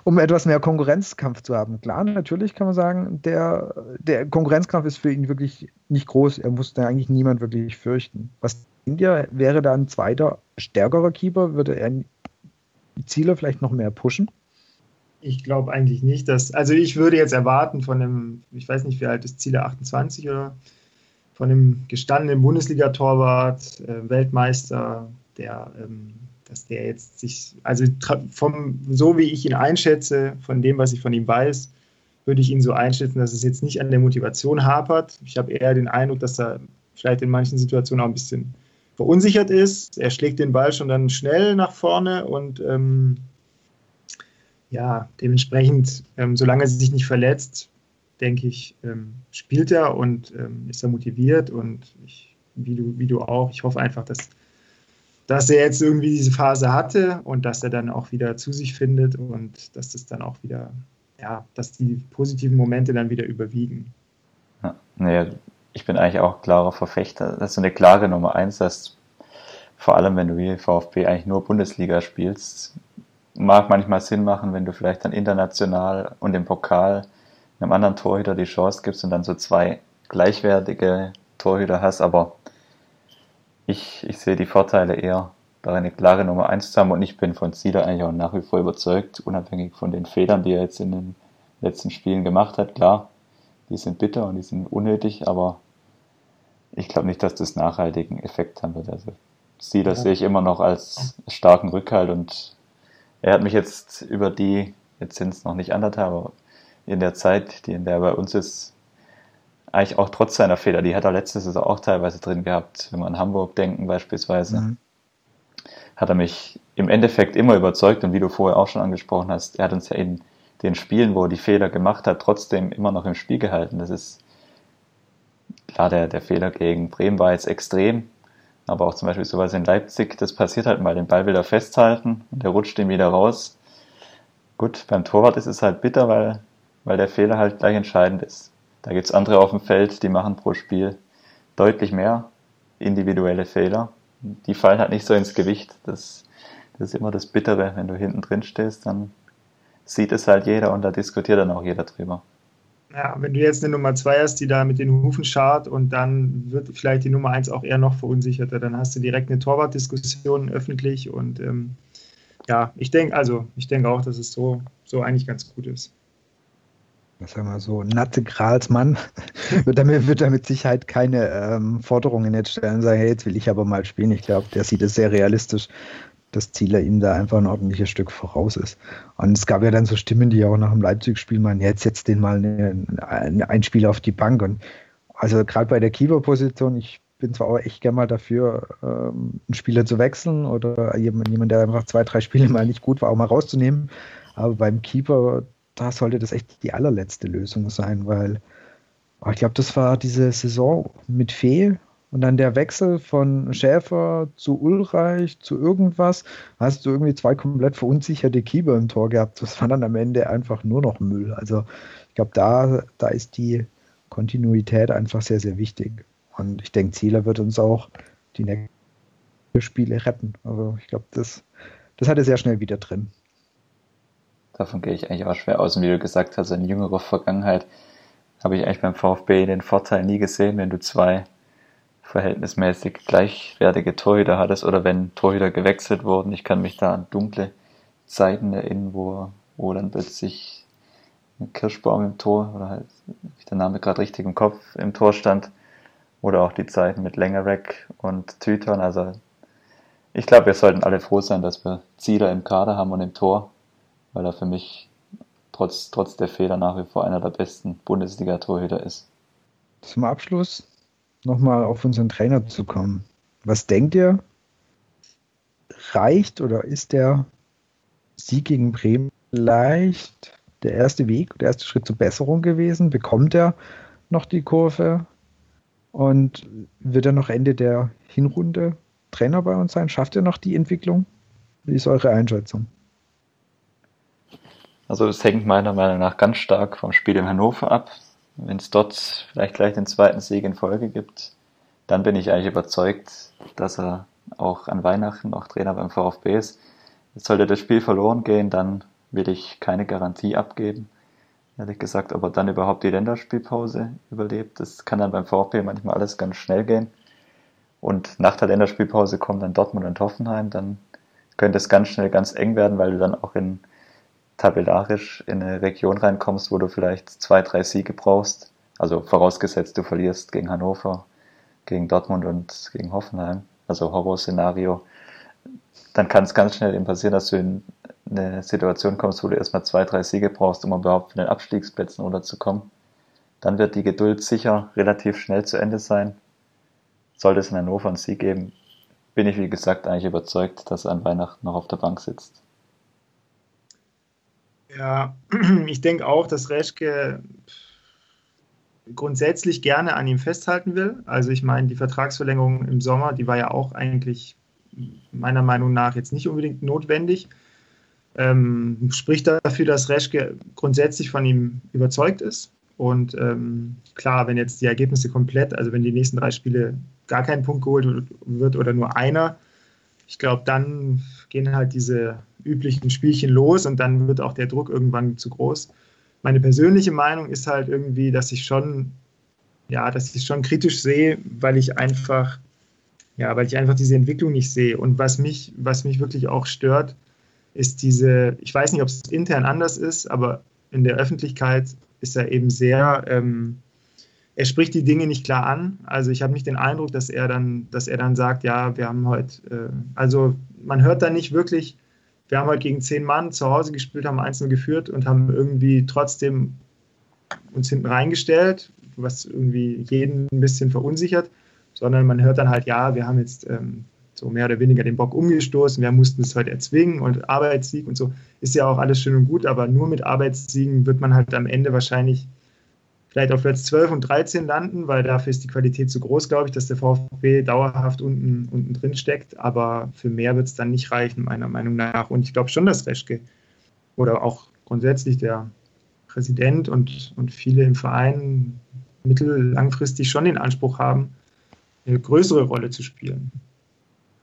um etwas mehr Konkurrenzkampf zu haben. Klar, natürlich kann man sagen, der, der Konkurrenzkampf ist für ihn wirklich nicht groß. Er muss da eigentlich niemand wirklich fürchten. Was India wäre da ein zweiter, stärkerer Keeper? Würde er die Ziele vielleicht noch mehr pushen? Ich glaube eigentlich nicht, dass. Also, ich würde jetzt erwarten von einem, ich weiß nicht, wie alt ist Ziele 28 oder von einem gestandenen Bundesliga-Torwart, äh, Weltmeister, der, ähm, dass der jetzt sich, also vom, so wie ich ihn einschätze, von dem, was ich von ihm weiß, würde ich ihn so einschätzen, dass es jetzt nicht an der Motivation hapert. Ich habe eher den Eindruck, dass er vielleicht in manchen Situationen auch ein bisschen verunsichert ist. Er schlägt den Ball schon dann schnell nach vorne und ähm, ja, dementsprechend, ähm, solange er sich nicht verletzt, denke ich, ähm, spielt er und ähm, ist er motiviert und ich, wie, du, wie du auch, ich hoffe einfach, dass, dass er jetzt irgendwie diese Phase hatte und dass er dann auch wieder zu sich findet und dass das dann auch wieder, ja, dass die positiven Momente dann wieder überwiegen. Ja, naja, ich bin eigentlich auch klarer Verfechter, dass du eine klare Nummer eins hast, vor allem wenn du wie VfB eigentlich nur Bundesliga spielst, mag manchmal Sinn machen, wenn du vielleicht dann international und im Pokal einem anderen Torhüter die Chance gibst und dann so zwei gleichwertige Torhüter hast, aber ich, ich sehe die Vorteile eher, da eine klare Nummer 1 zu haben und ich bin von Zieler eigentlich auch nach wie vor überzeugt, unabhängig von den Fehlern, die er jetzt in den letzten Spielen gemacht hat. Klar, die sind bitter und die sind unnötig, aber ich glaube nicht, dass das nachhaltigen Effekt haben wird. Also Zieler ja. sehe ich immer noch als starken Rückhalt und er hat mich jetzt über die, jetzt sind es noch nicht anderthalb, aber in der Zeit, die in der er bei uns ist, eigentlich auch trotz seiner Fehler, die hat er letztes Jahr auch teilweise drin gehabt, wenn wir an Hamburg denken beispielsweise, mhm. hat er mich im Endeffekt immer überzeugt und wie du vorher auch schon angesprochen hast, er hat uns ja in den Spielen, wo er die Fehler gemacht hat, trotzdem immer noch im Spiel gehalten. Das ist klar, der, der Fehler gegen Bremen war jetzt extrem, aber auch zum Beispiel sowas in Leipzig, das passiert halt mal, den Ball wieder festhalten und der rutscht ihm wieder raus. Gut, beim Torwart ist es halt bitter, weil, weil der Fehler halt gleich entscheidend ist. Da gibt es andere auf dem Feld, die machen pro Spiel deutlich mehr individuelle Fehler. Die fallen halt nicht so ins Gewicht. Das, das ist immer das Bittere, wenn du hinten drin stehst, dann sieht es halt jeder und da diskutiert dann auch jeder drüber ja, wenn du jetzt eine Nummer 2 hast, die da mit den Hufen schart und dann wird vielleicht die Nummer 1 auch eher noch verunsicherter, dann hast du direkt eine Torwartdiskussion öffentlich und ähm, ja, ich denke, also ich denke auch, dass es so, so eigentlich ganz gut ist. Was sagen wir so, Natte Gralsmann wird damit, wird damit Sicherheit keine ähm, Forderungen jetzt stellen sagen, hey, jetzt will ich aber mal spielen. Ich glaube, der sieht es sehr realistisch, dass Zieler ihm da einfach ein ordentliches Stück voraus ist. Und es gab ja dann so Stimmen, die auch nach dem Leipzig-Spiel meinen, jetzt setzt den mal ein Spiel auf die Bank. Und also gerade bei der Keeper-Position, ich bin zwar auch echt gerne mal dafür, ähm, einen Spieler zu wechseln oder jemand, jemand, der einfach zwei, drei Spiele mal nicht gut war, auch mal rauszunehmen. Aber beim Keeper, da sollte das echt die allerletzte Lösung sein, weil oh, ich glaube, das war diese Saison mit Fee, und dann der Wechsel von Schäfer zu Ulreich zu irgendwas, hast du irgendwie zwei komplett verunsicherte Keeper im Tor gehabt. Das war dann am Ende einfach nur noch Müll. Also ich glaube, da, da ist die Kontinuität einfach sehr, sehr wichtig. Und ich denke, Zieler wird uns auch die nächsten Spiele retten. Also ich glaube, das, das hat er sehr schnell wieder drin. Davon gehe ich eigentlich auch schwer aus. Und wie du gesagt hast, in jüngerer Vergangenheit habe ich eigentlich beim VfB den Vorteil nie gesehen, wenn du zwei verhältnismäßig gleichwertige Torhüter hattest oder wenn Torhüter gewechselt wurden. Ich kann mich da an dunkle Zeiten erinnern, wo wo dann plötzlich Kirschbaum im Tor oder halt, wie der Name gerade richtig im Kopf, im Tor stand. Oder auch die Zeiten mit Längerek und Tütern. Also ich glaube, wir sollten alle froh sein, dass wir Zieler im Kader haben und im Tor, weil er für mich trotz, trotz der Fehler nach wie vor einer der besten Bundesliga-Torhüter ist. Zum Abschluss nochmal auf unseren Trainer zu kommen. Was denkt ihr? Reicht oder ist der Sieg gegen Bremen leicht der erste Weg, der erste Schritt zur Besserung gewesen? Bekommt er noch die Kurve? Und wird er noch Ende der Hinrunde Trainer bei uns sein? Schafft er noch die Entwicklung? Wie ist eure Einschätzung? Also es hängt meiner Meinung nach ganz stark vom Spiel in Hannover ab. Wenn es dort vielleicht gleich den zweiten Sieg in Folge gibt, dann bin ich eigentlich überzeugt, dass er auch an Weihnachten noch Trainer beim VfB ist. Sollte das Spiel verloren gehen, dann will ich keine Garantie abgeben. Ehrlich gesagt, ob er dann überhaupt die Länderspielpause überlebt, das kann dann beim VfB manchmal alles ganz schnell gehen. Und nach der Länderspielpause kommen dann Dortmund und Hoffenheim, dann könnte es ganz schnell ganz eng werden, weil du dann auch in tabellarisch in eine Region reinkommst, wo du vielleicht zwei, drei Siege brauchst. Also vorausgesetzt, du verlierst gegen Hannover, gegen Dortmund und gegen Hoffenheim. Also Horrorszenario. Dann kann es ganz schnell eben passieren, dass du in eine Situation kommst, wo du erstmal zwei, drei Siege brauchst, um überhaupt von den Abstiegsplätzen runterzukommen. Dann wird die Geduld sicher relativ schnell zu Ende sein. Sollte es in Hannover einen Sieg geben, bin ich, wie gesagt, eigentlich überzeugt, dass er an Weihnachten noch auf der Bank sitzt. Ja, ich denke auch, dass Reschke grundsätzlich gerne an ihm festhalten will. Also ich meine, die Vertragsverlängerung im Sommer, die war ja auch eigentlich meiner Meinung nach jetzt nicht unbedingt notwendig. Ähm, spricht dafür, dass Reschke grundsätzlich von ihm überzeugt ist. Und ähm, klar, wenn jetzt die Ergebnisse komplett, also wenn die nächsten drei Spiele gar kein Punkt geholt wird oder nur einer, ich glaube, dann gehen halt diese üblichen Spielchen los und dann wird auch der Druck irgendwann zu groß. Meine persönliche Meinung ist halt irgendwie, dass ich schon, ja, dass ich schon kritisch sehe, weil ich einfach, ja, weil ich einfach diese Entwicklung nicht sehe. Und was mich, was mich wirklich auch stört, ist diese, ich weiß nicht, ob es intern anders ist, aber in der Öffentlichkeit ist er eben sehr, ähm, er spricht die Dinge nicht klar an. Also ich habe nicht den Eindruck, dass er dann, dass er dann sagt, ja, wir haben heute, äh, also man hört da nicht wirklich, wir haben heute gegen zehn Mann zu Hause gespielt, haben einzeln geführt und haben irgendwie trotzdem uns hinten reingestellt, was irgendwie jeden ein bisschen verunsichert, sondern man hört dann halt, ja, wir haben jetzt ähm, so mehr oder weniger den Bock umgestoßen, wir mussten es heute erzwingen und Arbeitssieg und so ist ja auch alles schön und gut, aber nur mit Arbeitssiegen wird man halt am Ende wahrscheinlich vielleicht auf Platz 12 und 13 landen, weil dafür ist die Qualität zu groß, glaube ich, dass der VfB dauerhaft unten, unten drin steckt. Aber für mehr wird es dann nicht reichen, meiner Meinung nach. Und ich glaube schon, dass Reschke oder auch grundsätzlich der Präsident und, und viele im Verein mittellangfristig schon den Anspruch haben, eine größere Rolle zu spielen.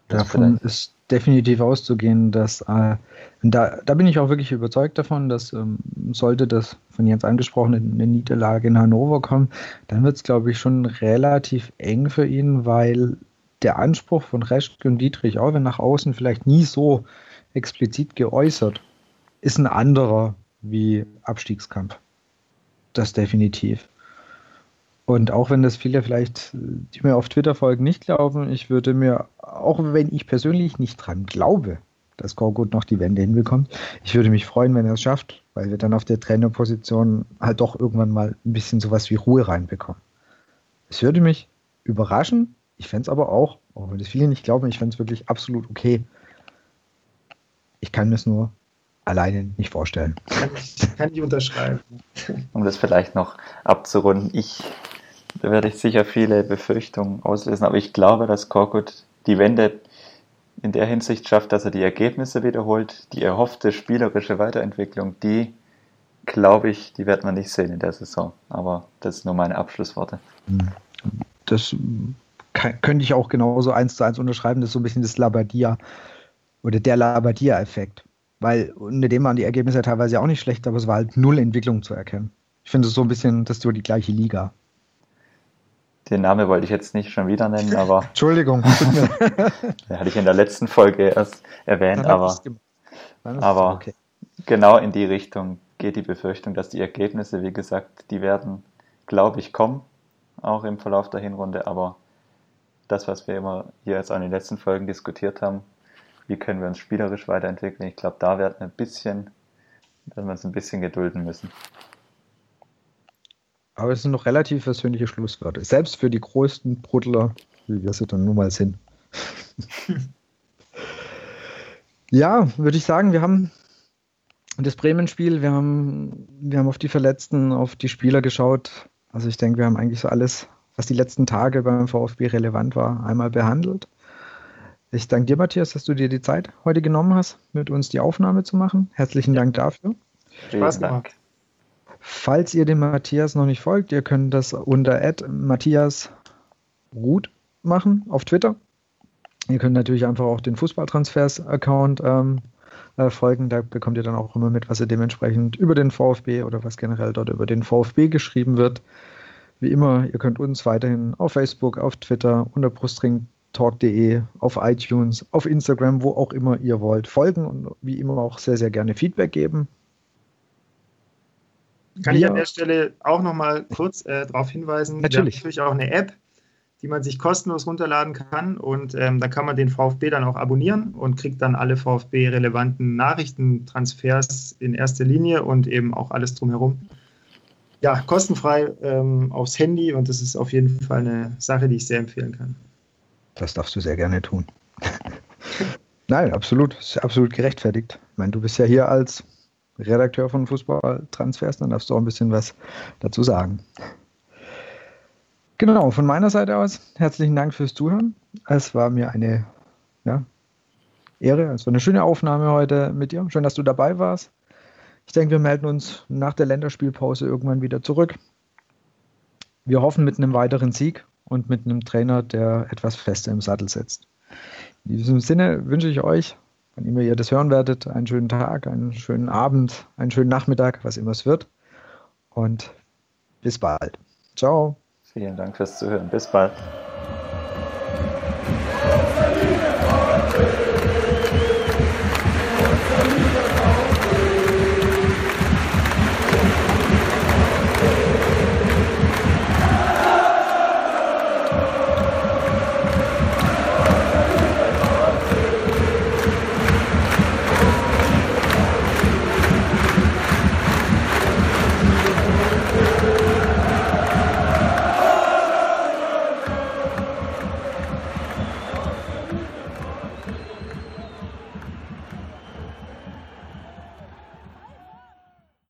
Davon ist definitiv auszugehen, dass äh, da, da bin ich auch wirklich überzeugt davon, dass ähm, sollte das von Jens angesprochene eine Niederlage in Hannover kommen, dann wird es, glaube ich, schon relativ eng für ihn, weil der Anspruch von Reschke und Dietrich, auch wenn nach außen vielleicht nie so explizit geäußert, ist ein anderer wie Abstiegskampf. Das definitiv. Und auch wenn das viele vielleicht, die mir auf Twitter folgen, nicht glauben, ich würde mir, auch wenn ich persönlich nicht dran glaube, dass Korgut noch die Wende hinbekommt, ich würde mich freuen, wenn er es schafft, weil wir dann auf der Trainerposition halt doch irgendwann mal ein bisschen sowas wie Ruhe reinbekommen. Es würde mich überraschen, ich fände es aber auch, auch wenn das viele nicht glauben, ich fände es wirklich absolut okay. Ich kann mir es nur alleine nicht vorstellen. Kann ich, kann ich unterschreiben. Um das vielleicht noch abzurunden, ich da werde ich sicher viele Befürchtungen auslösen, aber ich glaube, dass Korkut die Wende in der Hinsicht schafft, dass er die Ergebnisse wiederholt, die erhoffte spielerische Weiterentwicklung, die glaube ich, die wird man nicht sehen in der Saison. Aber das sind nur meine Abschlussworte. Das kann, könnte ich auch genauso eins zu eins unterschreiben. Das ist so ein bisschen das Labadia oder der Labadia-Effekt. Weil unter dem waren die Ergebnisse teilweise auch nicht schlecht, aber es war halt null Entwicklung zu erkennen. Ich finde es so ein bisschen, das ist so die gleiche Liga. Den Namen wollte ich jetzt nicht schon wieder nennen, aber. Entschuldigung. den hatte ich in der letzten Folge erst erwähnt, aber. aber okay. genau in die Richtung geht die Befürchtung, dass die Ergebnisse, wie gesagt, die werden, glaube ich, kommen, auch im Verlauf der Hinrunde, aber das, was wir immer hier jetzt auch in den letzten Folgen diskutiert haben, wie können wir uns spielerisch weiterentwickeln, ich glaube, da werden ein bisschen, werden wir uns ein bisschen gedulden müssen. Aber es sind noch relativ persönliche Schlussworte. Selbst für die größten Brudler, wie wir sie dann nun mal sind. ja, würde ich sagen, wir haben das Bremen-Spiel, wir haben, wir haben auf die Verletzten, auf die Spieler geschaut. Also ich denke, wir haben eigentlich so alles, was die letzten Tage beim VfB relevant war, einmal behandelt. Ich danke dir, Matthias, dass du dir die Zeit heute genommen hast, mit uns die Aufnahme zu machen. Herzlichen Dank dafür. Spaß gemacht. Falls ihr dem Matthias noch nicht folgt, ihr könnt das unter Matthias Ruth machen auf Twitter. Ihr könnt natürlich einfach auch den Fußballtransfers-Account ähm, äh, folgen. Da bekommt ihr dann auch immer mit, was ihr dementsprechend über den VfB oder was generell dort über den VfB geschrieben wird. Wie immer, ihr könnt uns weiterhin auf Facebook, auf Twitter, unter brustringtalk.de, auf iTunes, auf Instagram, wo auch immer ihr wollt, folgen und wie immer auch sehr, sehr gerne Feedback geben. Kann wir, ich an der Stelle auch noch mal kurz äh, darauf hinweisen, natürlich. natürlich auch eine App, die man sich kostenlos runterladen kann und ähm, da kann man den VfB dann auch abonnieren und kriegt dann alle VfB-relevanten Nachrichten, Transfers in erster Linie und eben auch alles drumherum. Ja, kostenfrei ähm, aufs Handy und das ist auf jeden Fall eine Sache, die ich sehr empfehlen kann. Das darfst du sehr gerne tun. Nein, absolut, ist absolut gerechtfertigt. Ich meine, du bist ja hier als Redakteur von Fußballtransfers, dann darfst du auch ein bisschen was dazu sagen. Genau, von meiner Seite aus herzlichen Dank fürs Zuhören. Es war mir eine ja, Ehre, es war eine schöne Aufnahme heute mit dir. Schön, dass du dabei warst. Ich denke, wir melden uns nach der Länderspielpause irgendwann wieder zurück. Wir hoffen mit einem weiteren Sieg und mit einem Trainer, der etwas fester im Sattel setzt. In diesem Sinne wünsche ich euch wann immer ihr das hören werdet, einen schönen Tag, einen schönen Abend, einen schönen Nachmittag, was immer es wird. Und bis bald. Ciao. Vielen Dank fürs Zuhören. Bis bald.